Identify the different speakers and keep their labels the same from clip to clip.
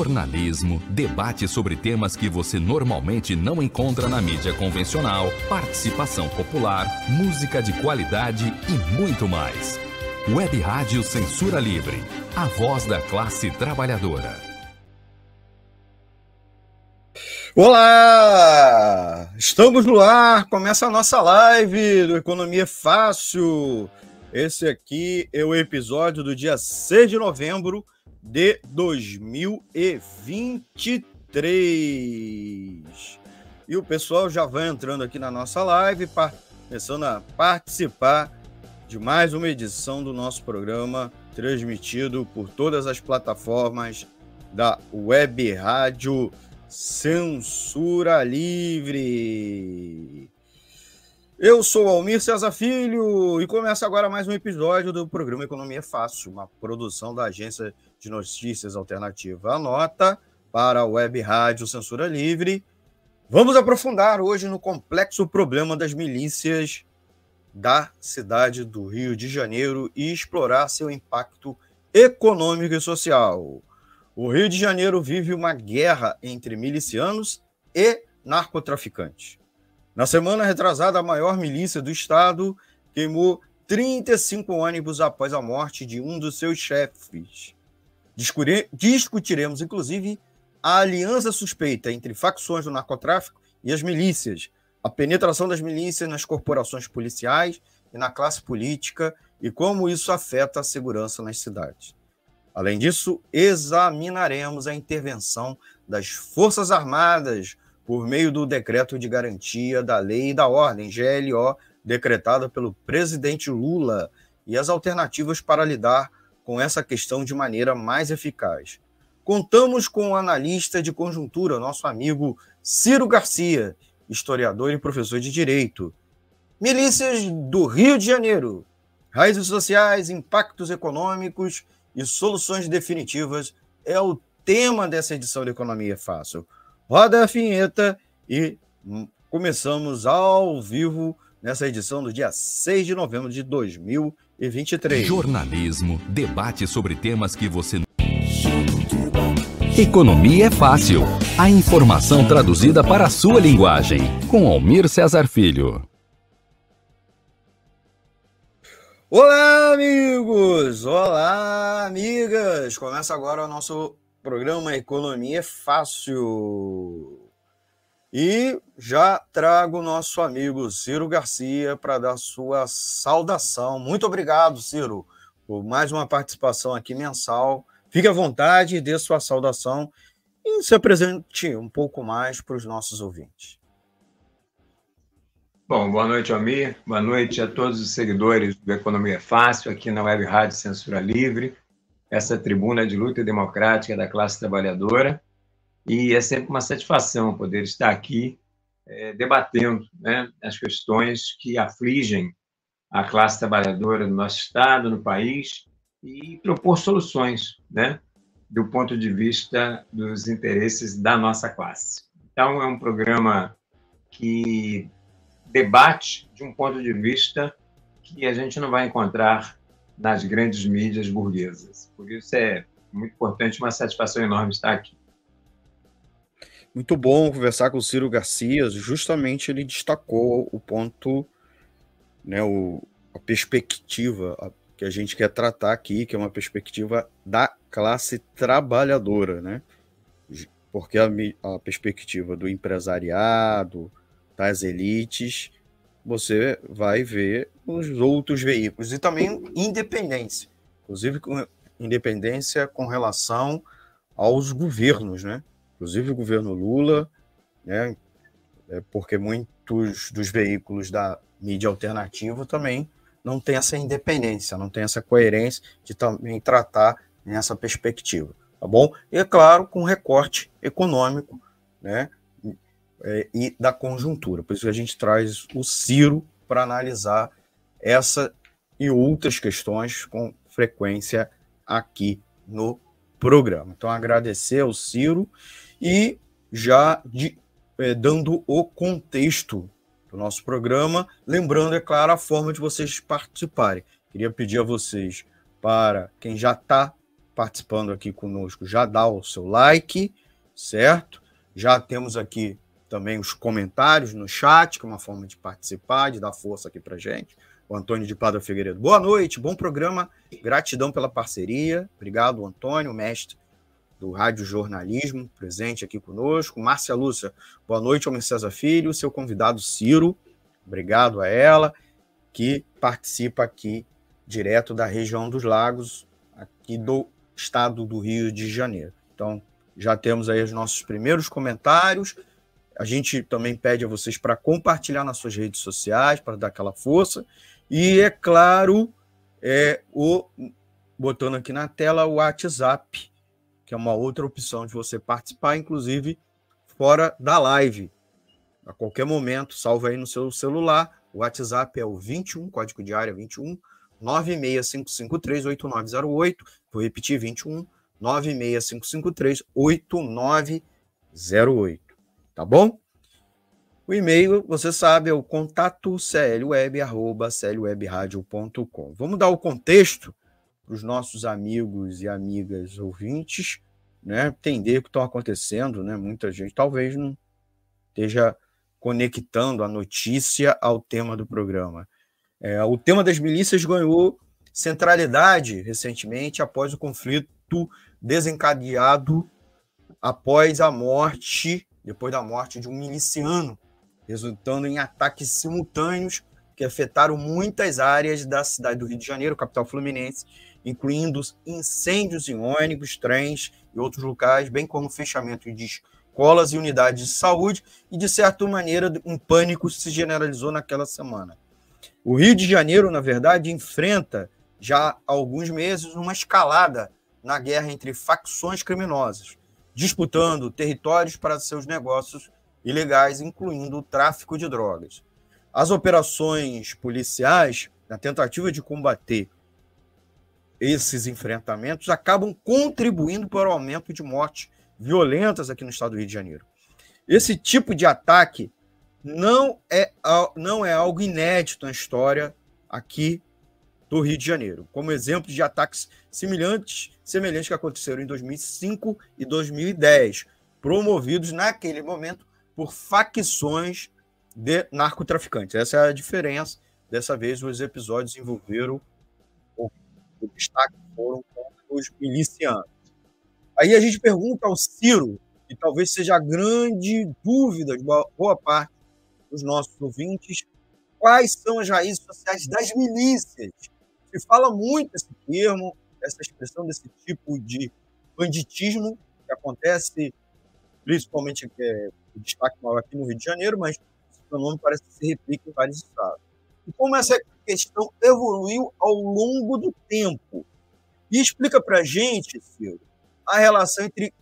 Speaker 1: Jornalismo, debate sobre temas que você normalmente não encontra na mídia convencional, participação popular, música de qualidade e muito mais. Web Rádio Censura Livre, a voz da classe trabalhadora.
Speaker 2: Olá! Estamos no ar, começa a nossa live do Economia Fácil. Esse aqui é o episódio do dia 6 de novembro de 2023. E o pessoal já vai entrando aqui na nossa live, começando a participar de mais uma edição do nosso programa, transmitido por todas as plataformas da Web Rádio Censura Livre. Eu sou Almir César Filho e começa agora mais um episódio do programa Economia Fácil, uma produção da agência de notícias alternativa Anota para a Web Rádio Censura Livre. Vamos aprofundar hoje no complexo problema das milícias da cidade do Rio de Janeiro e explorar seu impacto econômico e social. O Rio de Janeiro vive uma guerra entre milicianos e narcotraficantes. Na semana retrasada, a maior milícia do estado queimou 35 ônibus após a morte de um dos seus chefes. Discutiremos, inclusive, a aliança suspeita entre facções do narcotráfico e as milícias, a penetração das milícias nas corporações policiais e na classe política e como isso afeta a segurança nas cidades. Além disso, examinaremos a intervenção das Forças Armadas por meio do decreto de garantia da lei e da ordem, GLO, decretada pelo presidente Lula, e as alternativas para lidar com essa questão de maneira mais eficaz. Contamos com o analista de conjuntura, nosso amigo Ciro Garcia, historiador e professor de direito. Milícias do Rio de Janeiro. Raízes sociais, impactos econômicos e soluções definitivas é o tema dessa edição de Economia Fácil. Roda a vinheta e começamos ao vivo nessa edição do dia 6 de novembro de 2020 e 23.
Speaker 1: Jornalismo, debate sobre temas que você Economia é fácil. A informação traduzida para a sua linguagem. Com Almir Cesar Filho.
Speaker 2: Olá, amigos! Olá, amigas! Começa agora o nosso programa Economia é Fácil. E já trago o nosso amigo Ciro Garcia para dar sua saudação. Muito obrigado, Ciro, por mais uma participação aqui mensal. Fique à vontade dê sua saudação e se apresente um pouco mais para os nossos ouvintes.
Speaker 3: Bom, boa noite, Almir. Boa noite a todos os seguidores do Economia Fácil, aqui na Web Rádio Censura Livre, essa tribuna de luta democrática da classe trabalhadora e é sempre uma satisfação poder estar aqui é, debatendo né, as questões que afligem a classe trabalhadora no nosso Estado, no país, e propor soluções né, do ponto de vista dos interesses da nossa classe. Então, é um programa que debate de um ponto de vista que a gente não vai encontrar nas grandes mídias burguesas. Por isso é muito importante, uma satisfação enorme estar aqui.
Speaker 2: Muito bom conversar com o Ciro Garcia. Justamente ele destacou o ponto, né, o, a perspectiva a, que a gente quer tratar aqui, que é uma perspectiva da classe trabalhadora, né? Porque a, a perspectiva do empresariado, das elites, você vai ver os outros veículos e também independência, inclusive com independência com relação aos governos, né? inclusive o governo Lula, né, é porque muitos dos veículos da mídia alternativa também não tem essa independência, não tem essa coerência de também tratar nessa perspectiva, tá bom? E é claro, com recorte econômico, né, é, e da conjuntura. Por isso que a gente traz o Ciro para analisar essa e outras questões com frequência aqui no programa. Então, agradecer ao Ciro e já de, é, dando o contexto do nosso programa, lembrando, é claro, a forma de vocês participarem. Queria pedir a vocês, para quem já está participando aqui conosco, já dá o seu like, certo? Já temos aqui também os comentários no chat, que é uma forma de participar, de dar força aqui para gente. O Antônio de Padre Figueiredo. Boa noite, bom programa. Gratidão pela parceria. Obrigado, Antônio, mestre do Rádio Jornalismo, presente aqui conosco. Márcia Lúcia, boa noite, Homem César Filho. Seu convidado Ciro, obrigado a ela, que participa aqui direto da região dos Lagos, aqui do estado do Rio de Janeiro. Então, já temos aí os nossos primeiros comentários. A gente também pede a vocês para compartilhar nas suas redes sociais, para dar aquela força. E, é claro, é o botando aqui na tela o WhatsApp, que é uma outra opção de você participar, inclusive fora da live. A qualquer momento, salve aí no seu celular. O WhatsApp é o 21, código de área 21 965538908. Vou repetir 21 965538908. Tá bom? O e-mail, você sabe, é o contato clweb.clwebradio.com. Vamos dar o contexto para os nossos amigos e amigas ouvintes, né? Entender o que está acontecendo, né? Muita gente talvez não esteja conectando a notícia ao tema do programa. É, o tema das milícias ganhou centralidade recentemente após o conflito desencadeado após a morte, depois da morte de um miliciano, resultando em ataques simultâneos que afetaram muitas áreas da cidade do Rio de Janeiro, capital fluminense, incluindo incêndios em ônibus, trens e outros locais, bem como fechamento de escolas e unidades de saúde, e de certa maneira um pânico se generalizou naquela semana. O Rio de Janeiro, na verdade, enfrenta já há alguns meses uma escalada na guerra entre facções criminosas, disputando territórios para seus negócios ilegais, incluindo o tráfico de drogas. As operações policiais, na tentativa de combater esses enfrentamentos, acabam contribuindo para o aumento de mortes violentas aqui no estado do Rio de Janeiro. Esse tipo de ataque não é, não é algo inédito na história aqui do Rio de Janeiro, como exemplo de ataques semelhantes, semelhantes que aconteceram em 2005 e 2010, promovidos naquele momento por facções de narcotraficantes. Essa é a diferença. Dessa vez, os episódios envolveram o, o destaque foram os milicianos. Aí a gente pergunta ao Ciro, e talvez seja a grande dúvida de boa parte dos nossos ouvintes, quais são as raízes sociais das milícias se fala muito esse termo, essa expressão desse tipo de banditismo que acontece principalmente é o destaque maior aqui no Rio de Janeiro, mas esse fenômeno parece que se replica em vários estados. E como essa questão evoluiu ao longo do tempo? E explica para a gente, Ciro, a relação entre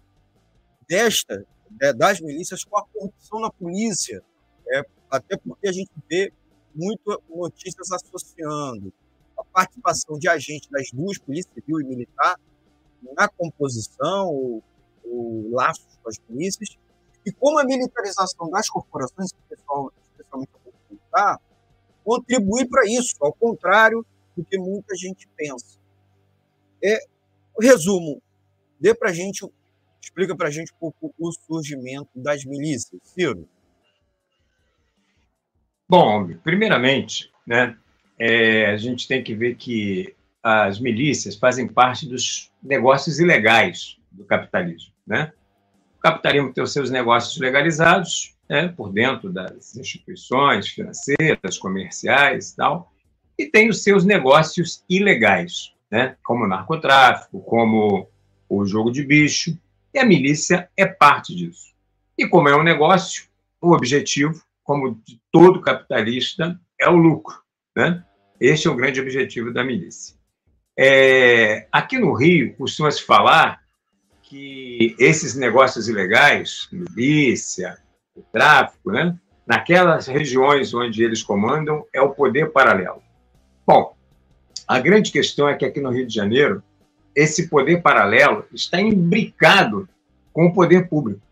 Speaker 2: desta, né, das milícias com a corrupção na polícia, é, até porque a gente vê muito notícias associando participação de agentes das duas, Polícia Civil e Militar, na composição, o, o laços com as polícias, e como a militarização das corporações, especialmente a militar, contribui para isso, ao contrário do que muita gente pensa. É, resumo, dê para gente, explica para a gente um pouco o surgimento das milícias, Ciro.
Speaker 3: Bom, primeiramente, né, é, a gente tem que ver que as milícias fazem parte dos negócios ilegais do capitalismo. Né? O capitalismo tem os seus negócios legalizados né, por dentro das instituições financeiras, comerciais e tal, e tem os seus negócios ilegais, né, como o narcotráfico, como o jogo de bicho, e a milícia é parte disso. E como é um negócio, o objetivo, como de todo capitalista, é o lucro. Né? Este é o grande objetivo da milícia. É, aqui no Rio, costuma-se falar que esses negócios ilegais, milícia, tráfico, né, naquelas regiões onde eles comandam, é o poder paralelo. Bom, a grande questão é que aqui no Rio de Janeiro, esse poder paralelo está imbricado com o poder público.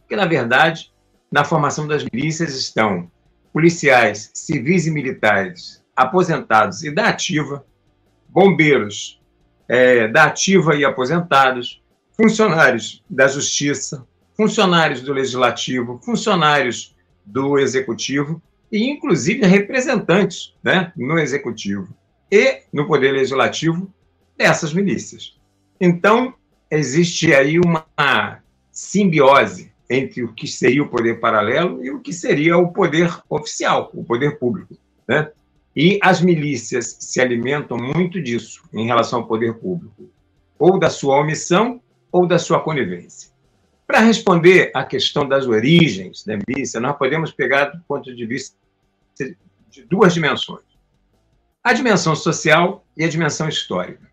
Speaker 3: Porque, na verdade, na formação das milícias estão policiais, civis e militares aposentados e da ativa, bombeiros é, da ativa e aposentados, funcionários da justiça, funcionários do legislativo, funcionários do executivo e, inclusive, representantes né, no executivo e no poder legislativo dessas milícias. Então, existe aí uma simbiose entre o que seria o poder paralelo e o que seria o poder oficial, o poder público. Né? E as milícias se alimentam muito disso em relação ao poder público, ou da sua omissão ou da sua conivência. Para responder à questão das origens da milícia, nós podemos pegar do ponto de vista de duas dimensões: a dimensão social e a dimensão histórica.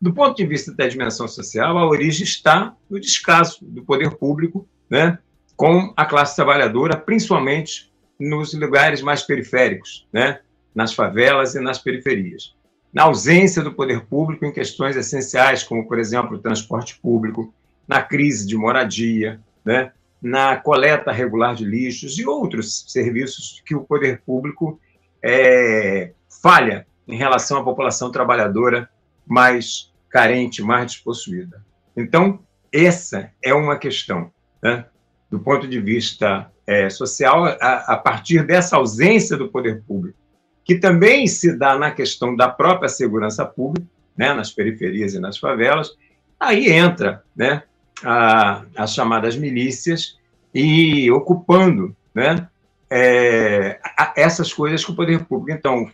Speaker 3: Do ponto de vista da dimensão social, a origem está no descaso do poder público né, com a classe trabalhadora, principalmente nos lugares mais periféricos, né, nas favelas e nas periferias. Na ausência do poder público em questões essenciais, como, por exemplo, o transporte público, na crise de moradia, né, na coleta regular de lixos e outros serviços que o poder público é, falha em relação à população trabalhadora mais carente, mais despossuída. Então, essa é uma questão, né? do ponto de vista é, social, a, a, partir dessa ausência do poder público, que também se dá na questão da própria segurança pública, né, nas periferias e nas favelas, aí entra né, a, as chamadas milícias e ocupando né, é, essas coisas com o poder público. Então,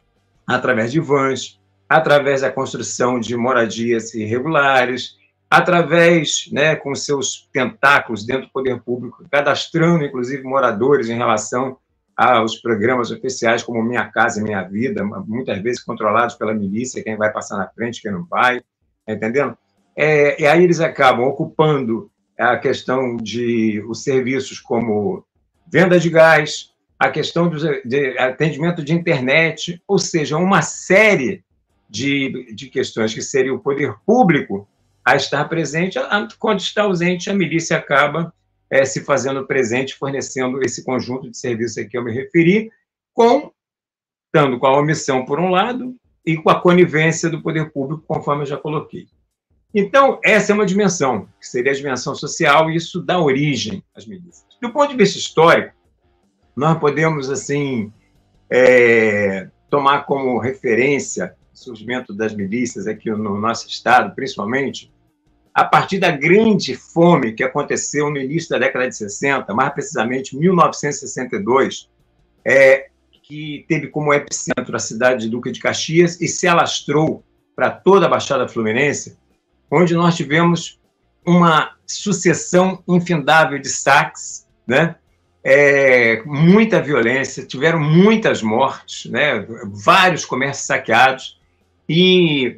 Speaker 3: através de vans, através da construção de moradias irregulares, através, né, com seus tentáculos dentro do poder público, cadastrando, inclusive, moradores em relação aos programas oficiais como Minha Casa e Minha Vida, muitas vezes controlados pela milícia, quem vai passar na frente, quem não vai, tá entendendo? É, e aí eles acabam ocupando a questão de os serviços como venda de gás, a questão de atendimento de internet, ou seja, uma série de, de questões que seria o poder público a estar presente, quando está ausente, a milícia acaba é, se fazendo presente, fornecendo esse conjunto de serviços a que eu me referi, com, com a omissão, por um lado, e com a conivência do poder público, conforme eu já coloquei. Então, essa é uma dimensão, que seria a dimensão social, e isso dá origem às milícias. Do ponto de vista histórico, nós podemos, assim, é, tomar como referência surgimento das milícias aqui no nosso estado, principalmente, a partir da grande fome que aconteceu no início da década de 60, mais precisamente 1962, é, que teve como epicentro a cidade de Duque de Caxias e se alastrou para toda a Baixada Fluminense, onde nós tivemos uma sucessão infindável de saques, né? É, muita violência, tiveram muitas mortes, né? vários comércios saqueados, e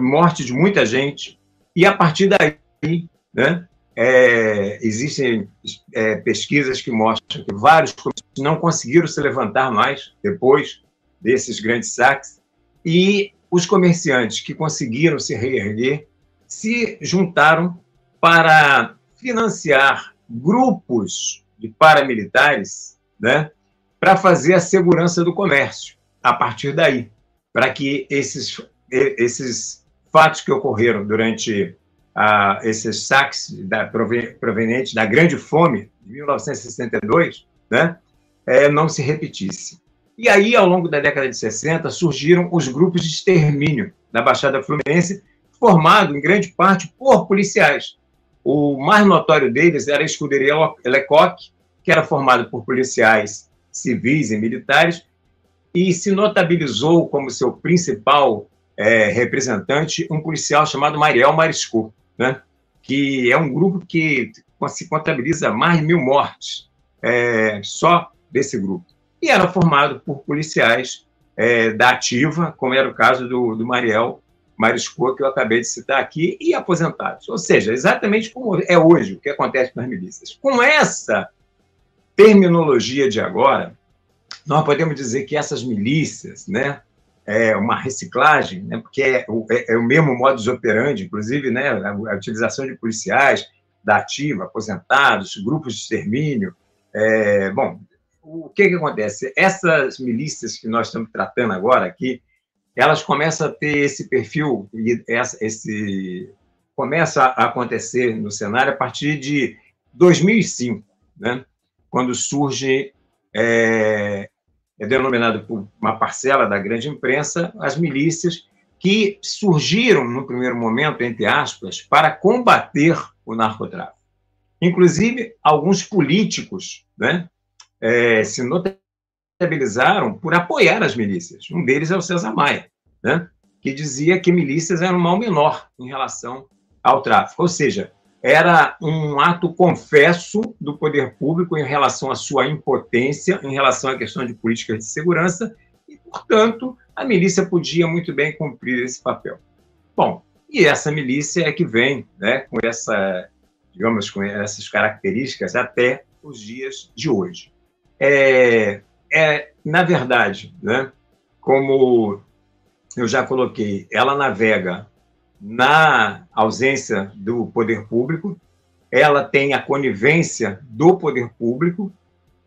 Speaker 3: morte de muita gente. E a partir daí, né, é, existem é, pesquisas que mostram que vários não conseguiram se levantar mais depois desses grandes saques, e os comerciantes que conseguiram se reerguer se juntaram para financiar grupos de paramilitares né, para fazer a segurança do comércio a partir daí para que esses, esses fatos que ocorreram durante ah, esses saques da, provenientes da Grande Fome de 1962 né, é, não se repetissem. E aí, ao longo da década de 60, surgiram os grupos de extermínio da Baixada Fluminense, formado em grande parte por policiais. O mais notório deles era a escuderia Lecoq, que era formado por policiais civis e militares, e se notabilizou como seu principal é, representante um policial chamado Mariel Marisco, né? que é um grupo que se contabiliza mais de mil mortes é, só desse grupo. E era formado por policiais é, da ativa, como era o caso do, do Mariel Marisco, que eu acabei de citar aqui, e aposentados. Ou seja, exatamente como é hoje o que acontece nas milícias. Com essa terminologia de agora, nós podemos dizer que essas milícias, né, é uma reciclagem, né, porque é o, é, é o mesmo modus operandi, inclusive, né, a, a, utilização de policiais da ativa, aposentados, grupos de extermínio. É, bom, o que, que acontece? Essas milícias que nós estamos tratando agora aqui, elas começam a ter esse perfil, e esse começa a acontecer no cenário a partir de 2005, né? quando surge, é, é denominado por uma parcela da grande imprensa, as milícias que surgiram no primeiro momento, entre aspas, para combater o narcotráfico. Inclusive, alguns políticos né, é, se notabilizaram por apoiar as milícias. Um deles é o César Maia, né, que dizia que milícias eram um mal menor em relação ao tráfico. Ou seja, era um ato confesso do poder público em relação à sua impotência, em relação à questão de políticas de segurança, e, portanto, a milícia podia muito bem cumprir esse papel. Bom, e essa milícia é que vem né, com essa, digamos, com essas características até os dias de hoje. É, é na verdade, né, como eu já coloquei, ela navega na ausência do poder público, ela tem a conivência do poder público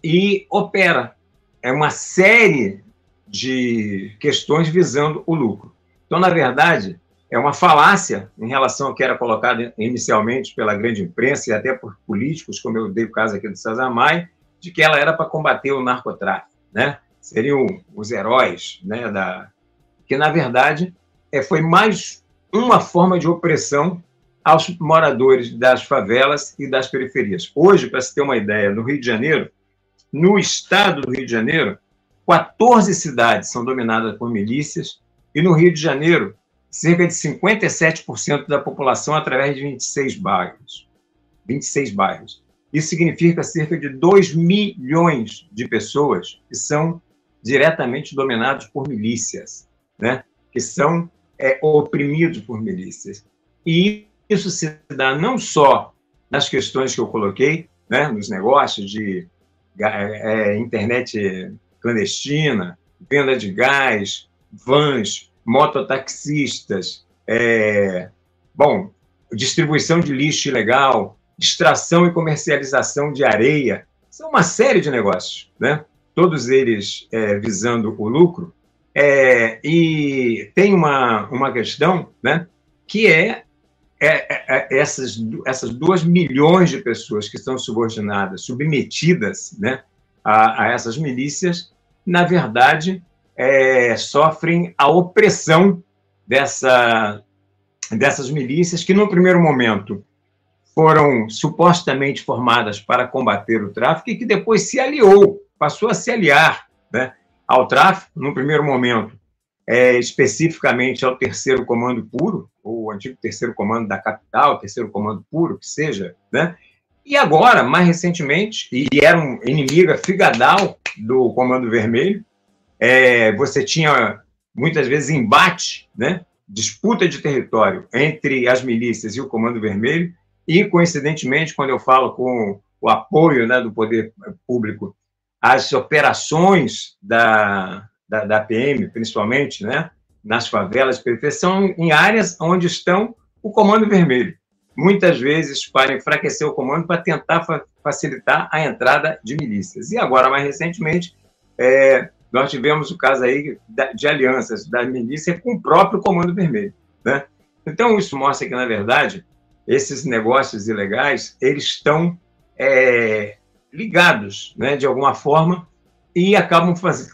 Speaker 3: e opera. É uma série de questões visando o lucro. Então, na verdade, é uma falácia em relação ao que era colocado inicialmente pela grande imprensa e até por políticos, como eu dei o caso aqui do César Maia, de que ela era para combater o narcotráfico, né? Seriam os heróis, né? Da que na verdade é, foi mais uma forma de opressão aos moradores das favelas e das periferias. Hoje, para se ter uma ideia, no Rio de Janeiro, no estado do Rio de Janeiro, 14 cidades são dominadas por milícias e no Rio de Janeiro, cerca de 57% da população através de 26 bairros. 26 bairros. Isso significa cerca de 2 milhões de pessoas que são diretamente dominados por milícias, né? que são é, oprimidos por milícias. E isso se dá não só nas questões que eu coloquei, né, nos negócios de é, é, internet clandestina, venda de gás, vans, mototaxistas, é, bom, distribuição de lixo ilegal, extração e comercialização de areia, são uma série de negócios, né? todos eles é, visando o lucro, é, e tem uma, uma questão né, que é, é, é, é essas, essas duas milhões de pessoas que estão subordinadas, submetidas né, a, a essas milícias, na verdade, é, sofrem a opressão dessa, dessas milícias que, no primeiro momento, foram supostamente formadas para combater o tráfico e que depois se aliou, passou a se aliar né, ao tráfico, no primeiro momento, é, especificamente ao terceiro comando puro, ou antigo terceiro comando da capital, terceiro comando puro, que seja, né? E agora, mais recentemente, e era um inimiga figadal do Comando Vermelho, é, você tinha muitas vezes embate, né? disputa de território entre as milícias e o Comando Vermelho, e coincidentemente, quando eu falo com o apoio né, do poder público as operações da, da, da PM, principalmente, né, nas favelas são em áreas onde estão o Comando Vermelho. Muitas vezes para enfraquecer o comando, para tentar fa facilitar a entrada de milícias. E agora, mais recentemente, é, nós tivemos o caso aí de alianças da milícia com o próprio Comando Vermelho. Né? Então, isso mostra que, na verdade, esses negócios ilegais, eles estão é, ligados, né, de alguma forma, e acabam faz,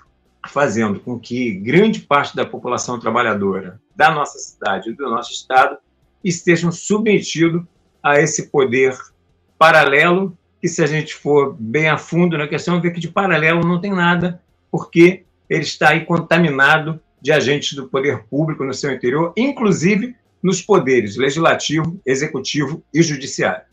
Speaker 3: fazendo com que grande parte da população trabalhadora da nossa cidade e do nosso estado estejam submetidos a esse poder paralelo, que se a gente for bem a fundo na questão, vê que de paralelo não tem nada, porque ele está aí contaminado de agentes do poder público no seu interior, inclusive nos poderes legislativo, executivo e judiciário.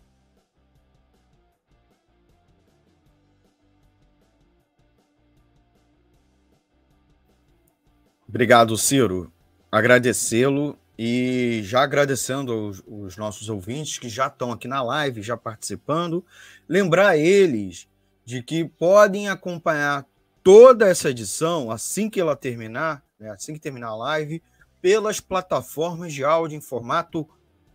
Speaker 2: Obrigado, Ciro. Agradecê-lo e já agradecendo os, os, nossos ouvintes que já estão aqui na live, já participando, lembrar eles de que podem acompanhar toda essa edição assim que ela terminar, né, assim que terminar a live, pelas plataformas de áudio em formato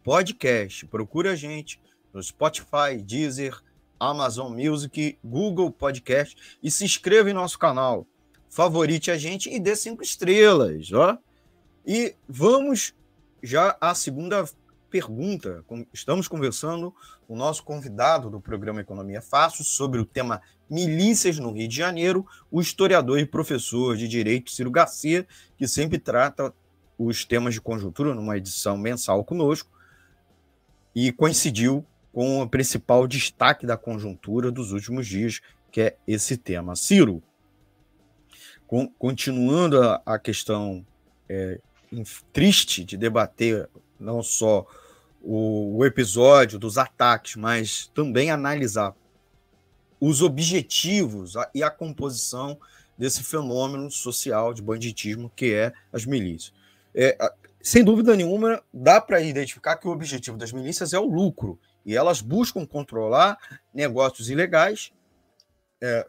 Speaker 2: podcast. Procure a gente no Spotify, Deezer, Amazon Music, Google Podcast e se inscreva em nosso canal favorite a gente e dê cinco estrelas, ó. E vamos já à segunda pergunta. Estamos conversando com o nosso convidado do programa Economia Fácil sobre o tema milícias no Rio de Janeiro, o historiador e professor de Direito Ciro Garcia, que sempre trata os temas de conjuntura numa edição mensal conosco e coincidiu com o principal destaque da conjuntura dos últimos dias, que é esse tema. Ciro, com, continuando a, a questão é, triste de debater não só o, o episódio dos ataques, mas também analisar os objetivos e a composição desse fenômeno social de banditismo que é as milícias. É, sem dúvida nenhuma, dá para identificar que o objetivo das milícias é o lucro, e elas buscam controlar negócios ilegais, é,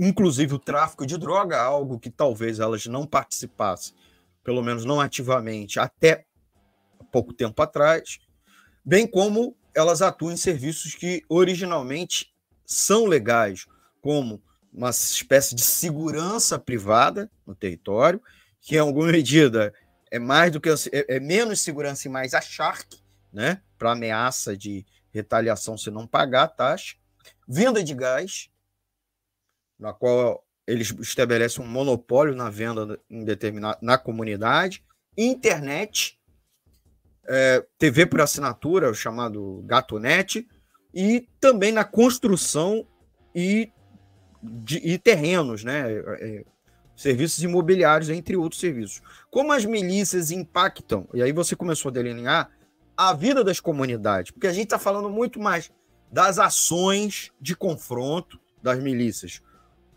Speaker 2: inclusive o tráfico de droga, algo que talvez elas não participassem, pelo menos não ativamente, até pouco tempo atrás, bem como elas atuam em serviços que originalmente são legais, como uma espécie de segurança privada no território, que em alguma medida é mais do que é, é menos segurança e mais a Shark, né, para ameaça de retaliação se não pagar a taxa, venda de gás, na qual eles estabelecem um monopólio na venda em determinada na comunidade, internet, é, TV por assinatura, o chamado GatoNet, e também na construção e, de, e terrenos, né? É, serviços imobiliários, entre outros serviços. Como as milícias impactam, e aí você começou a delinear, a vida das comunidades, porque a gente está falando muito mais das ações de confronto das milícias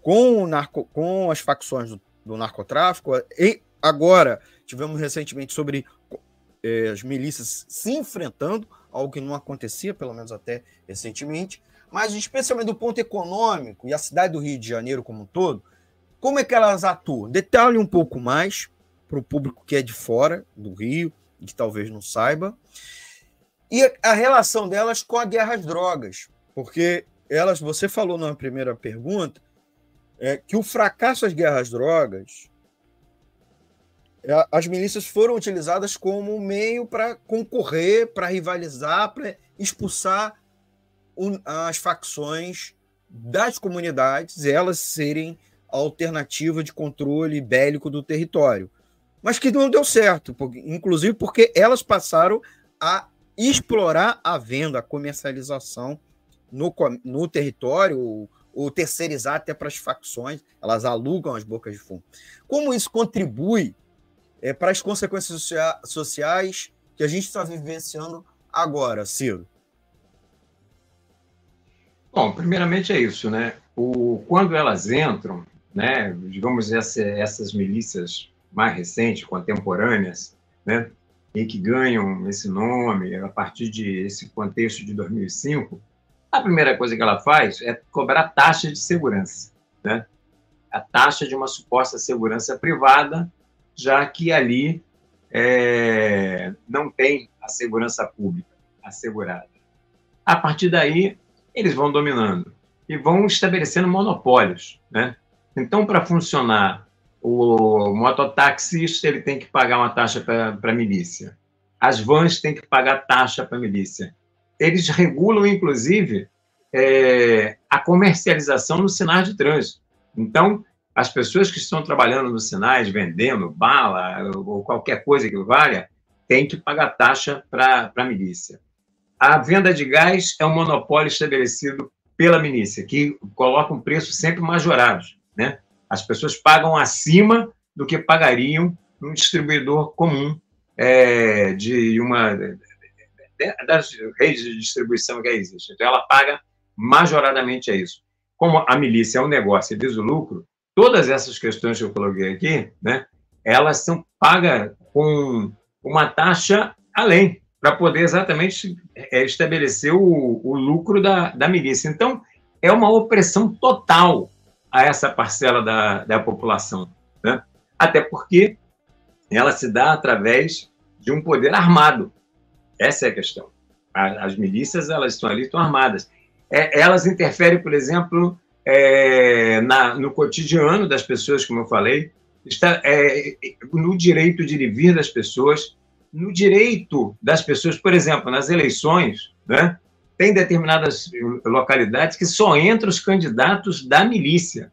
Speaker 2: com, narco, com as facções do, do narcotráfico, e agora tivemos recentemente sobre eh, as milícias se enfrentando, algo que não acontecia, pelo menos até recentemente, mas especialmente do ponto econômico e a cidade do Rio de Janeiro como um todo, como é que elas atuam? Detalhe um pouco mais para o público que é de fora do Rio que talvez não saiba. E a relação delas com a guerra às drogas, porque elas, você falou na primeira pergunta, é que o fracasso das guerras às drogas, é, as milícias foram utilizadas como meio para concorrer, para rivalizar, para expulsar as facções das comunidades, elas serem alternativa de controle bélico do território. Mas que não deu certo, inclusive porque elas passaram a explorar a venda, a comercialização no, no território, ou, terceirizar até para as facções, elas alugam as bocas de fumo. Como isso contribui é, para as consequências sociais que a gente está vivenciando agora, Ciro?
Speaker 3: Bom, primeiramente é isso, né? O, quando elas entram, né, digamos, essa, essas milícias mais recentes, contemporâneas, né, e que ganham esse nome a partir de esse contexto de 2005, a primeira coisa que ela faz é cobrar taxa de segurança, né? A taxa de uma suposta segurança privada, já que ali é, não tem a segurança pública assegurada. A partir daí, eles vão dominando e vão estabelecendo monopólios, né? Então, para funcionar, o mototáxi ele tem que pagar uma taxa para a milícia. As vans têm que pagar taxa para a milícia. Eles regulam, inclusive, é, a comercialização nos sinais de trânsito. Então, as pessoas que estão trabalhando nos sinais, vendendo bala ou qualquer coisa que valha, têm que pagar taxa para a milícia. A venda de gás é um monopólio estabelecido pela milícia, que coloca um preço sempre majorado. Né? As pessoas pagam acima do que pagariam num distribuidor comum é, de uma das redes de distribuição que existe. Então, ela paga majoradamente a isso. Como a milícia é um negócio e visa o lucro, todas essas questões que eu coloquei aqui, né, elas são pagas com uma taxa além, para poder exatamente é, estabelecer o, o lucro da, da milícia. Então, é uma opressão total a essa parcela da, da população. Né? Até porque ela se dá através de um poder armado. Essa é a questão. As milícias elas estão ali, estão armadas. É, elas interferem, por exemplo, é, na, no cotidiano das pessoas, como eu falei. está é, no direito de vir das pessoas, no direito das pessoas, por exemplo, nas eleições, né? tem determinadas localidades que só entram os candidatos da milícia.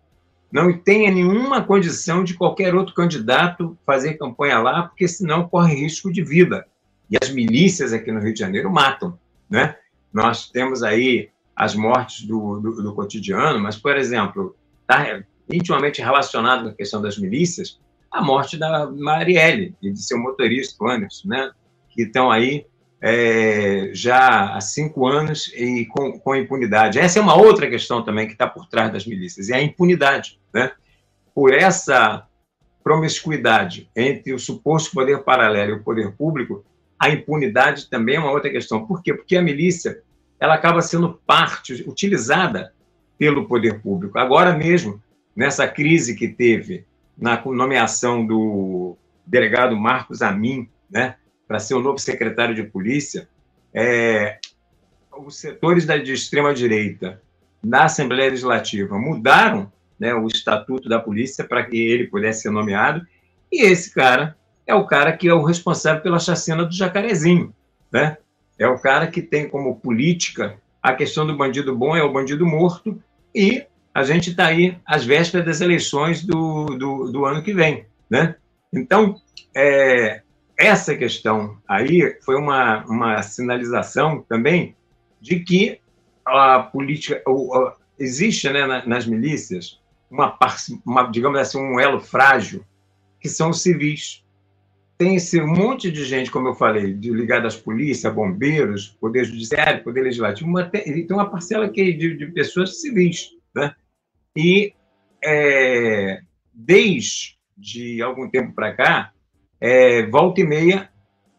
Speaker 3: Não tem nenhuma condição de qualquer outro candidato fazer campanha lá, porque senão corre risco de vida. E as milícias aqui no Rio de Janeiro matam. Né? Nós temos aí as mortes do, do, do cotidiano, mas, por exemplo, está intimamente relacionado com a questão das milícias, a morte da Marielle e de seu motorista, Anderson, né? que estão aí é, já há cinco anos e com, com impunidade. Essa é uma outra questão também que está por trás das milícias, é a impunidade. Né? Por essa promiscuidade entre o suposto poder paralelo e o poder público, a impunidade também é uma outra questão. Por quê? Porque a milícia ela acaba sendo parte, utilizada pelo poder público. Agora mesmo, nessa crise que teve na nomeação do delegado Marcos Amin, né, para ser o novo secretário de polícia, é, os setores da, de extrema-direita na Assembleia Legislativa mudaram né, o estatuto da polícia para que ele pudesse ser nomeado, e esse cara é o cara que é o responsável pela chacina do Jacarezinho, né? É o cara que tem como política a questão do bandido bom é o bandido morto, e a gente está aí às vésperas das eleições do, do, do ano que vem, né? Então, é, essa questão aí foi uma, uma sinalização também de que a política existe né, nas milícias uma, uma, digamos assim um elo frágil que são os civis tem esse monte de gente como eu falei de ligada às polícias bombeiros poder judiciário poder legislativo uma, tem uma parcela que de, de pessoas civis né e é, desde algum tempo para cá é, volta e meia,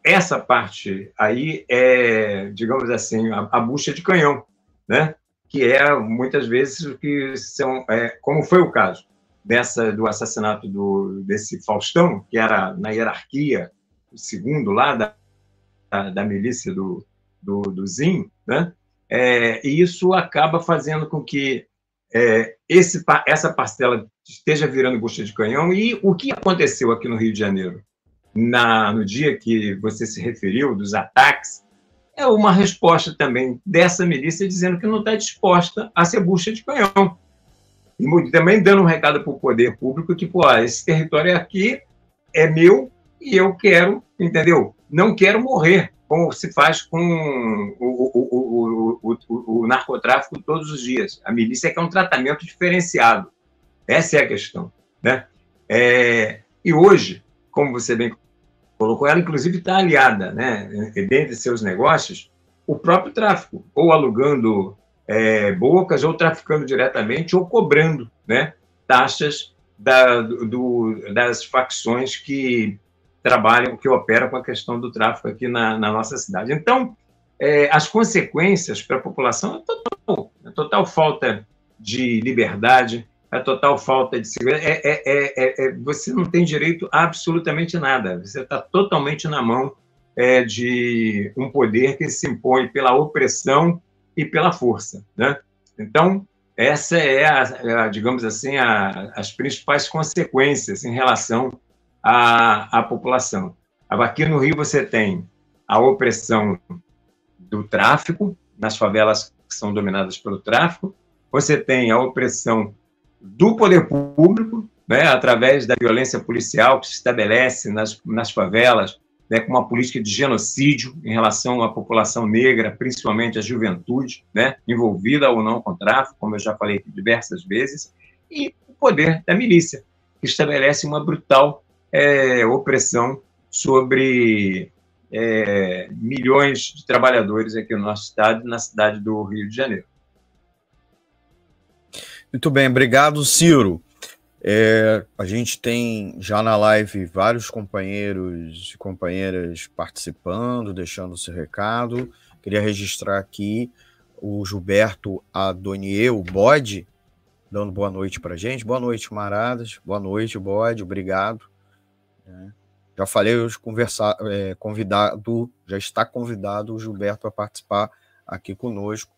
Speaker 3: essa parte aí é, digamos assim, a, a bucha de canhão, né? que é muitas vezes o que são, é, como foi o caso dessa do assassinato do, desse Faustão, que era na hierarquia o segundo lá da, da, da milícia do, do, do Zin, né? É, e isso acaba fazendo com que é, esse, essa parcela esteja virando bucha de canhão. E o que aconteceu aqui no Rio de Janeiro? na, no dia que você se referiu, dos ataques, é uma resposta também dessa milícia dizendo que não está disposta a ser bucha de canhão. E também dando um recado para o poder público que, pô, esse território aqui é meu e eu quero, entendeu? Não quero morrer, como se faz com o, o, o, o narcotráfico todos os dias. A milícia quer um tratamento diferenciado. Essa é a questão. Né? É, e hoje, como você bem colocou, ela inclusive está aliada, né, dentre seus negócios, o próprio tráfico, ou alugando é, bocas, ou traficando diretamente, ou cobrando né, taxas da, do, das facções que trabalham, que operam com a questão do tráfico aqui na, na nossa cidade. Então, é, as consequências para a população é total, é total falta de liberdade, a total falta de segurança. É, é, é, é, você não tem direito a absolutamente nada. Você está totalmente na mão é, de um poder que se impõe pela opressão e pela força. Né? Então, essa é, a, a digamos assim, a, as principais consequências em relação à, à população. Aqui no Rio você tem a opressão do tráfico, nas favelas que são dominadas pelo tráfico, você tem a opressão do poder público, né, através da violência policial que se estabelece nas, nas favelas, né, com uma política de genocídio em relação à população negra, principalmente a juventude, né, envolvida ou não com tráfico, como eu já falei diversas vezes, e o poder da milícia, que estabelece uma brutal é, opressão sobre é, milhões de trabalhadores aqui no nosso estado na cidade do Rio de Janeiro.
Speaker 2: Muito bem, obrigado, Ciro. É, a gente tem já na live vários companheiros e companheiras participando, deixando seu recado. Queria registrar aqui o Gilberto Adonier, o Bode, dando boa noite para gente. Boa noite, camaradas. Boa noite, Bode. Obrigado. É, já falei hoje, conversar, é, convidado, já está convidado o Gilberto a participar aqui conosco.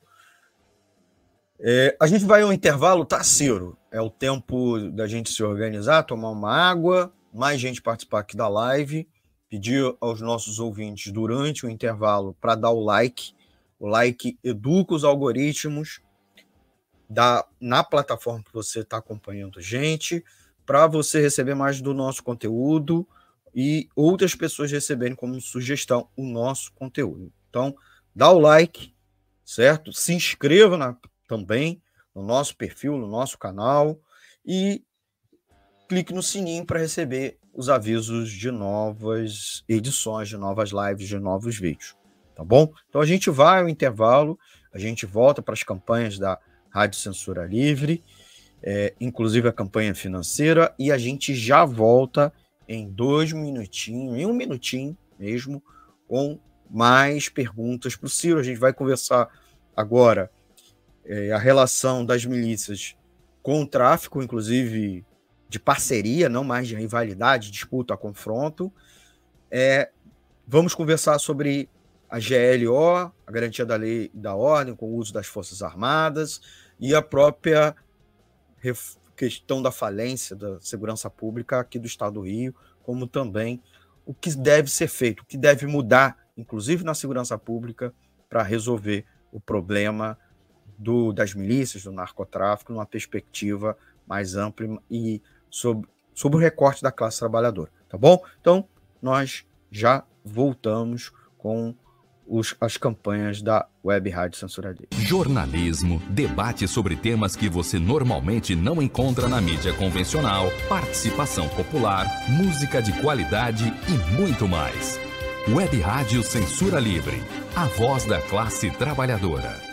Speaker 2: É, a gente vai ao intervalo, tá, Ciro? É o tempo da gente se organizar, tomar uma água, mais gente participar aqui da live. Pedir aos nossos ouvintes durante o intervalo para dar o like. O like educa os algoritmos da, na plataforma que você está acompanhando gente, para você receber mais do nosso conteúdo e outras pessoas receberem como sugestão o nosso conteúdo. Então, dá o like, certo? Se inscreva na, também no nosso perfil, no nosso canal e clique no sininho para receber os avisos de novas edições, de novas lives, de novos vídeos. Tá bom? Então a gente vai ao intervalo, a gente volta para as campanhas da Rádio Censura Livre, é, inclusive a campanha financeira, e a gente já volta em dois minutinhos, em um minutinho mesmo, com mais perguntas para o Ciro. A gente vai conversar agora é, a relação das milícias com o tráfico, inclusive de parceria, não mais de rivalidade, disputa, confronto. É, vamos conversar sobre a GLO, a garantia da lei e da ordem com o uso das Forças Armadas e a própria questão da falência da segurança pública aqui do Estado do Rio, como também o que deve ser feito, o que deve mudar, inclusive na segurança pública, para resolver o problema do, das milícias, do narcotráfico, numa perspectiva mais ampla e sobre, sobre o recorte da classe trabalhadora, tá bom? Então, nós já voltamos com os, as campanhas da Web Rádio Censura Livre.
Speaker 1: Jornalismo, debate sobre temas que você normalmente não encontra na mídia convencional, participação popular, música de qualidade e muito mais. Web Rádio Censura Livre, a voz da classe trabalhadora.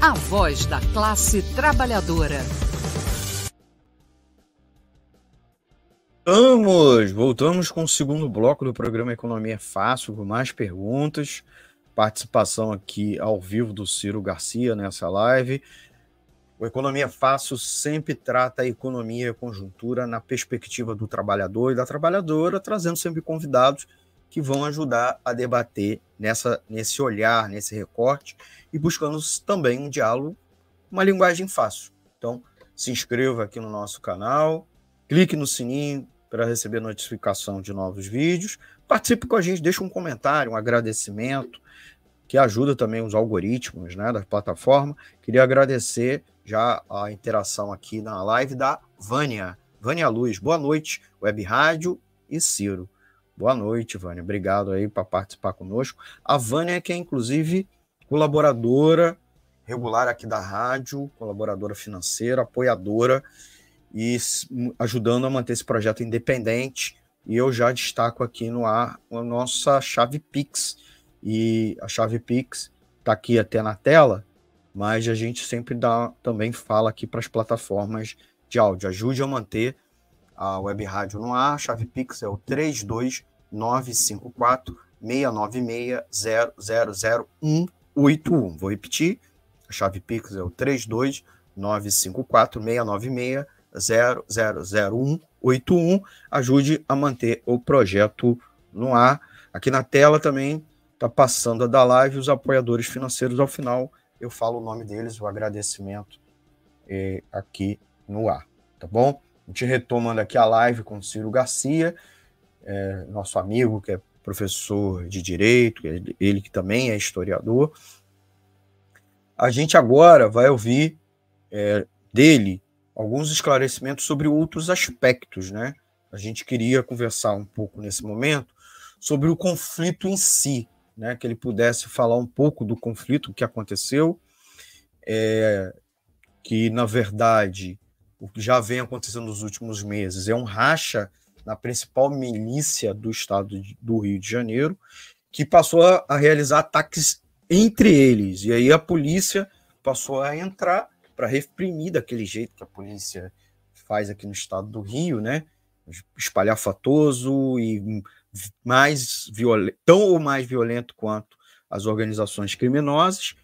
Speaker 4: A voz da classe trabalhadora.
Speaker 2: Voltamos, voltamos com o segundo bloco do programa Economia é Fácil, com mais perguntas. Participação aqui ao vivo do Ciro Garcia nessa live. O Economia é Fácil sempre trata a economia e a conjuntura na perspectiva do trabalhador e da trabalhadora, trazendo sempre convidados que vão ajudar a debater nessa, nesse olhar, nesse recorte e buscando também um diálogo, uma linguagem fácil. Então, se inscreva aqui no nosso canal, clique no sininho, para receber notificação de novos vídeos. Participe com a gente, deixe um comentário, um agradecimento, que ajuda também os algoritmos né, da plataforma. Queria agradecer já a interação aqui na live da Vânia. Vânia Luz, boa noite, Web Rádio e Ciro. Boa noite, Vânia. Obrigado aí para participar conosco. A Vânia, que é inclusive colaboradora regular aqui da rádio, colaboradora financeira, apoiadora e ajudando a manter esse projeto independente e eu já destaco aqui no ar a nossa chave Pix. E a chave Pix está aqui até na tela, mas a gente sempre dá, também fala aqui para as plataformas de áudio. Ajude a manter a web rádio no ar. Chave Pix é o 32954 696 00181. Vou repetir. A chave Pix é o 32954 696 000181. Ajude a manter o projeto no ar. Aqui na tela também está passando a da live os apoiadores financeiros. Ao final, eu falo o nome deles, o agradecimento é, aqui no ar, tá bom? A gente retomando aqui a live com Ciro Garcia, é, nosso amigo que é professor de direito, ele, ele que também é historiador. A gente agora vai ouvir é, dele alguns esclarecimentos sobre outros aspectos, né? A gente queria conversar um pouco nesse momento sobre o conflito em si, né? Que ele pudesse falar um pouco do conflito que aconteceu, é, que na verdade o que já vem acontecendo nos últimos meses é um racha na principal milícia do estado do Rio de Janeiro, que passou a realizar ataques entre eles. E aí a polícia passou a entrar para reprimir daquele jeito que a polícia faz aqui no estado do Rio, né? Espalhafatoso e mais violento, tão ou mais violento quanto as organizações criminosas.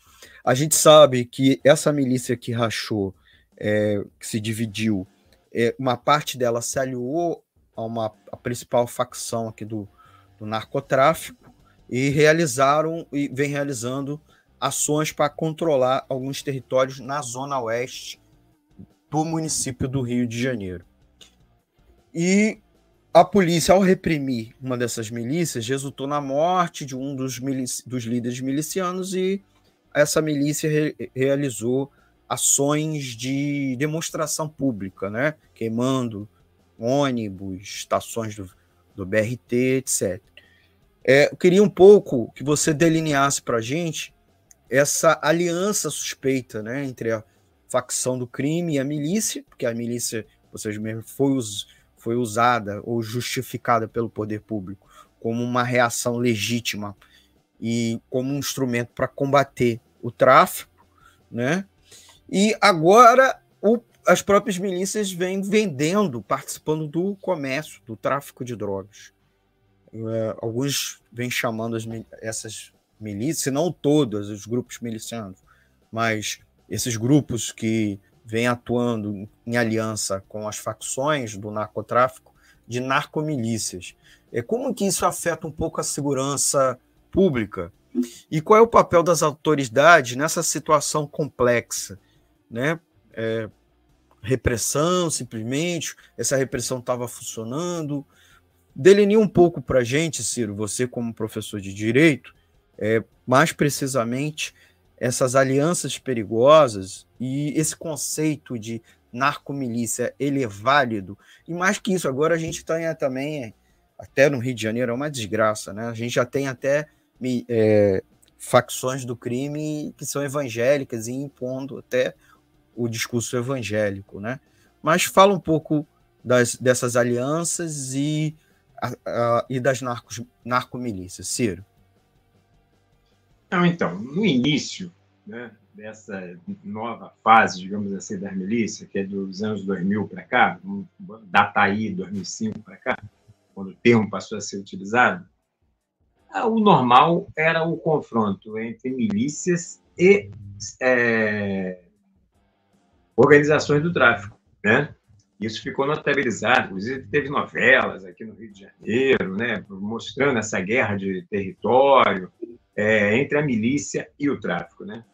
Speaker 2: A gente sabe que essa milícia que rachou, é, que se dividiu, é, uma parte dela se aliou a uma a principal facção aqui do, do narcotráfico e realizaram e vem realizando ações para controlar alguns territórios na zona oeste do município do Rio de Janeiro. E a polícia, ao reprimir uma dessas milícias, resultou na morte de um dos, dos líderes milicianos e essa milícia re realizou ações de demonstração pública, né? queimando ônibus, estações do, do BRT, etc. É, eu queria um pouco que você delineasse para a gente essa aliança suspeita né, entre a facção do crime e a milícia, porque a milícia, vocês mesmo, foi, us, foi usada ou justificada pelo poder público como uma reação legítima e como um instrumento para combater o tráfico, né? E agora o, as próprias milícias vêm vendendo, participando do comércio, do tráfico de drogas. É, alguns vêm chamando as, essas milícias, não todos os grupos milicianos, mas esses grupos que vêm atuando em aliança com as facções do narcotráfico de narcomilícias. É como que isso afeta um pouco a segurança pública? E qual é o papel das autoridades nessa situação complexa, né? É, repressão, simplesmente, essa repressão estava funcionando. Delinea um pouco para a gente, Ciro, você como professor de direito, é, mais precisamente essas alianças perigosas e esse conceito de narcomilícia ele é válido e mais que isso agora a gente tem também até no Rio de Janeiro é uma desgraça né a gente já tem até é, facções do crime que são evangélicas e impondo até o discurso evangélico né? Mas fala um pouco das, dessas alianças e, a, a, e das narcos, narcomilícias. Ciro.
Speaker 3: Não, então, no início né, dessa nova fase, digamos assim, da milícia, que é dos anos 2000 para cá, data aí 2005 para cá, quando o termo passou a ser utilizado, ah, o normal era o confronto entre milícias e é, organizações do tráfico, né? Isso ficou notabilizado, inclusive teve novelas aqui no Rio de Janeiro, né, mostrando essa guerra de território, é, entre a milícia e o tráfico. Né?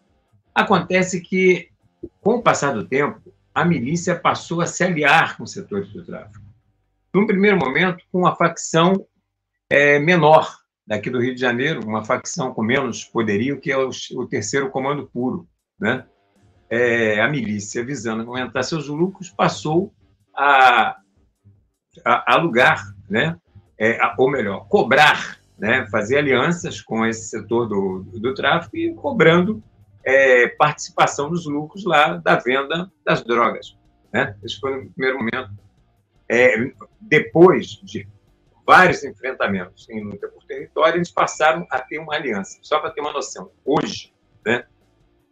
Speaker 3: Acontece que, com o passar do tempo, a milícia passou a se aliar com os setores do tráfico. Num primeiro momento, com uma facção é, menor daqui do Rio de Janeiro, uma facção com menos poderio, que é o, o terceiro comando puro. Né? É, a milícia, visando aumentar seus lucros, passou a, a alugar, né? É, a, ou melhor, cobrar né, fazer alianças com esse setor do, do tráfico e cobrando é, participação dos lucros lá da venda das drogas. Né? Esse foi o primeiro momento. É, depois de vários enfrentamentos em luta por território, eles passaram a ter uma aliança. Só para ter uma noção, hoje, né,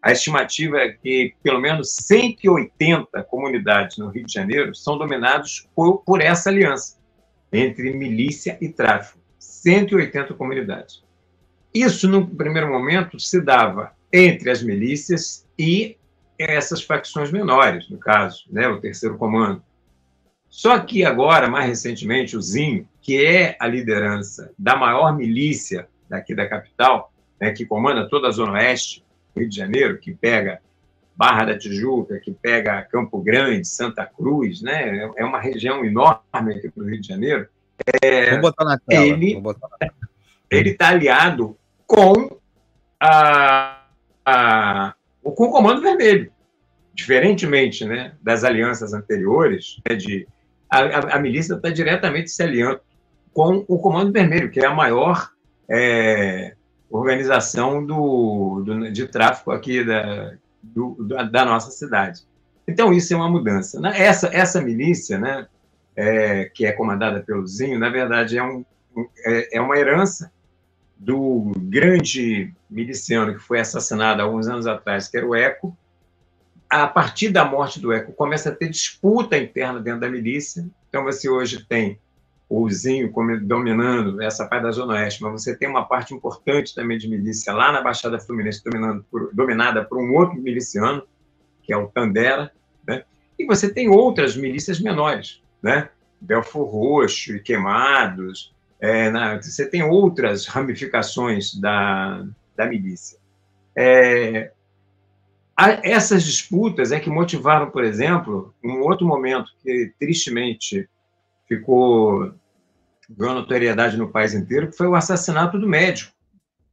Speaker 3: a estimativa é que pelo menos 180 comunidades no Rio de Janeiro são dominadas por, por essa aliança entre milícia e tráfico. 180 comunidades. Isso, no primeiro momento, se dava entre as milícias e essas facções menores, no caso, né, o terceiro comando. Só que agora, mais recentemente, o Zinho, que é a liderança da maior milícia daqui da capital, né, que comanda toda a Zona Oeste, Rio de Janeiro, que pega Barra da Tijuca, que pega Campo Grande, Santa Cruz, né? É uma região enorme aqui do Rio de Janeiro. É, Vamos botar na tela. Ele está aliado com a, a, com o Comando Vermelho. Diferentemente né, das alianças anteriores, né, de, a, a, milícia está diretamente se aliando com o Comando Vermelho, que é a maior é, organização do, do, de tráfico aqui da, do, da nossa cidade. Então, isso é uma mudança. Essa, essa milícia, né, é, que é comandada pelo Zinho, na verdade, é, um, é, é uma herança do grande miliciano que foi assassinado há alguns anos atrás, que era o Eco. A partir da morte do Eco, começa a ter disputa interna dentro da milícia. Então, você hoje tem o Zinho dominando essa parte da Zona Oeste, mas você tem uma parte importante também de milícia lá na Baixada Fluminense, por, dominada por um outro miliciano, que é o Tandera, né? e você tem outras milícias menores, né? Belfor Roxo e Queimados, é, na, você tem outras ramificações da, da milícia. É, essas disputas é que motivaram, por exemplo, um outro momento que, tristemente, ficou ganhando notoriedade no país inteiro, que foi o assassinato do médico,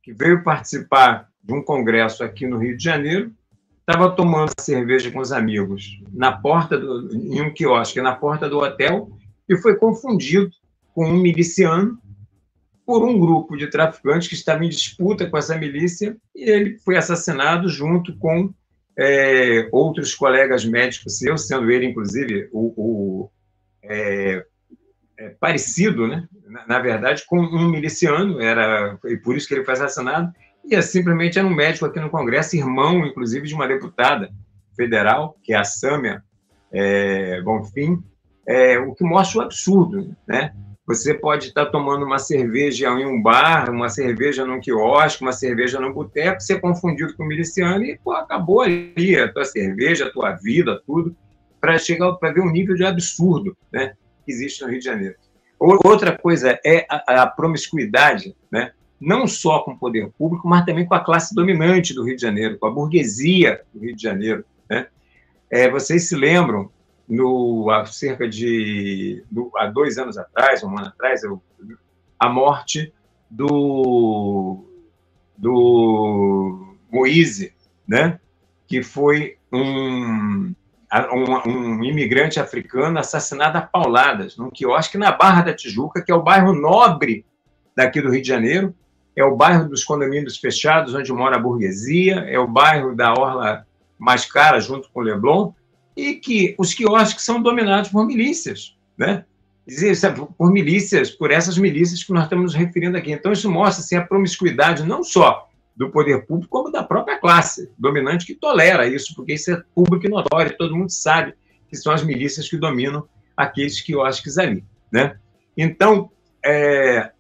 Speaker 3: que veio participar de um congresso aqui no Rio de Janeiro, estava tomando cerveja com os amigos na porta do, em um quiosque na porta do hotel e foi confundido com um miliciano por um grupo de traficantes que estava em disputa com essa milícia e ele foi assassinado junto com é, outros colegas médicos seus, sendo ele, inclusive, o, o é, é, parecido, né? Na, na, verdade, com um miliciano, era, e por isso que ele foi assassinado, e é, simplesmente era um médico aqui no Congresso, irmão, inclusive, de uma deputada federal, que é a Sâmia é, Bonfim, é, o que mostra o absurdo, né? Você pode estar tomando uma cerveja em um bar, uma cerveja num quiosque, uma cerveja num boteco, ser confundido com miliciano e pô, acabou ali a tua cerveja, a tua vida, tudo, para chegar para ver um nível de absurdo, né? Que existe no Rio de Janeiro. Outra coisa é a, a promiscuidade, né? não só com o poder público, mas também com a classe dominante do Rio de Janeiro, com a burguesia do Rio de Janeiro. Né? É, vocês se lembram, no, há cerca de do, há dois anos atrás, um ano atrás, eu, a morte do, do Moise, né? que foi um, um, um, imigrante africano assassinado a pauladas num quiosque na Barra da Tijuca, que é o bairro nobre daqui do Rio de Janeiro, é o bairro dos condomínios fechados, onde mora a burguesia, é o bairro da orla mais cara, junto com o Leblon, e que os quiosques são dominados por milícias, né? Por milícias, por essas milícias que nós estamos nos referindo aqui. Então, isso mostra assim, a promiscuidade não só do poder público, como da própria classe dominante que tolera isso, porque isso é público e notório, todo mundo sabe que são as milícias que dominam aqueles quiosques ali. Né? Então, é,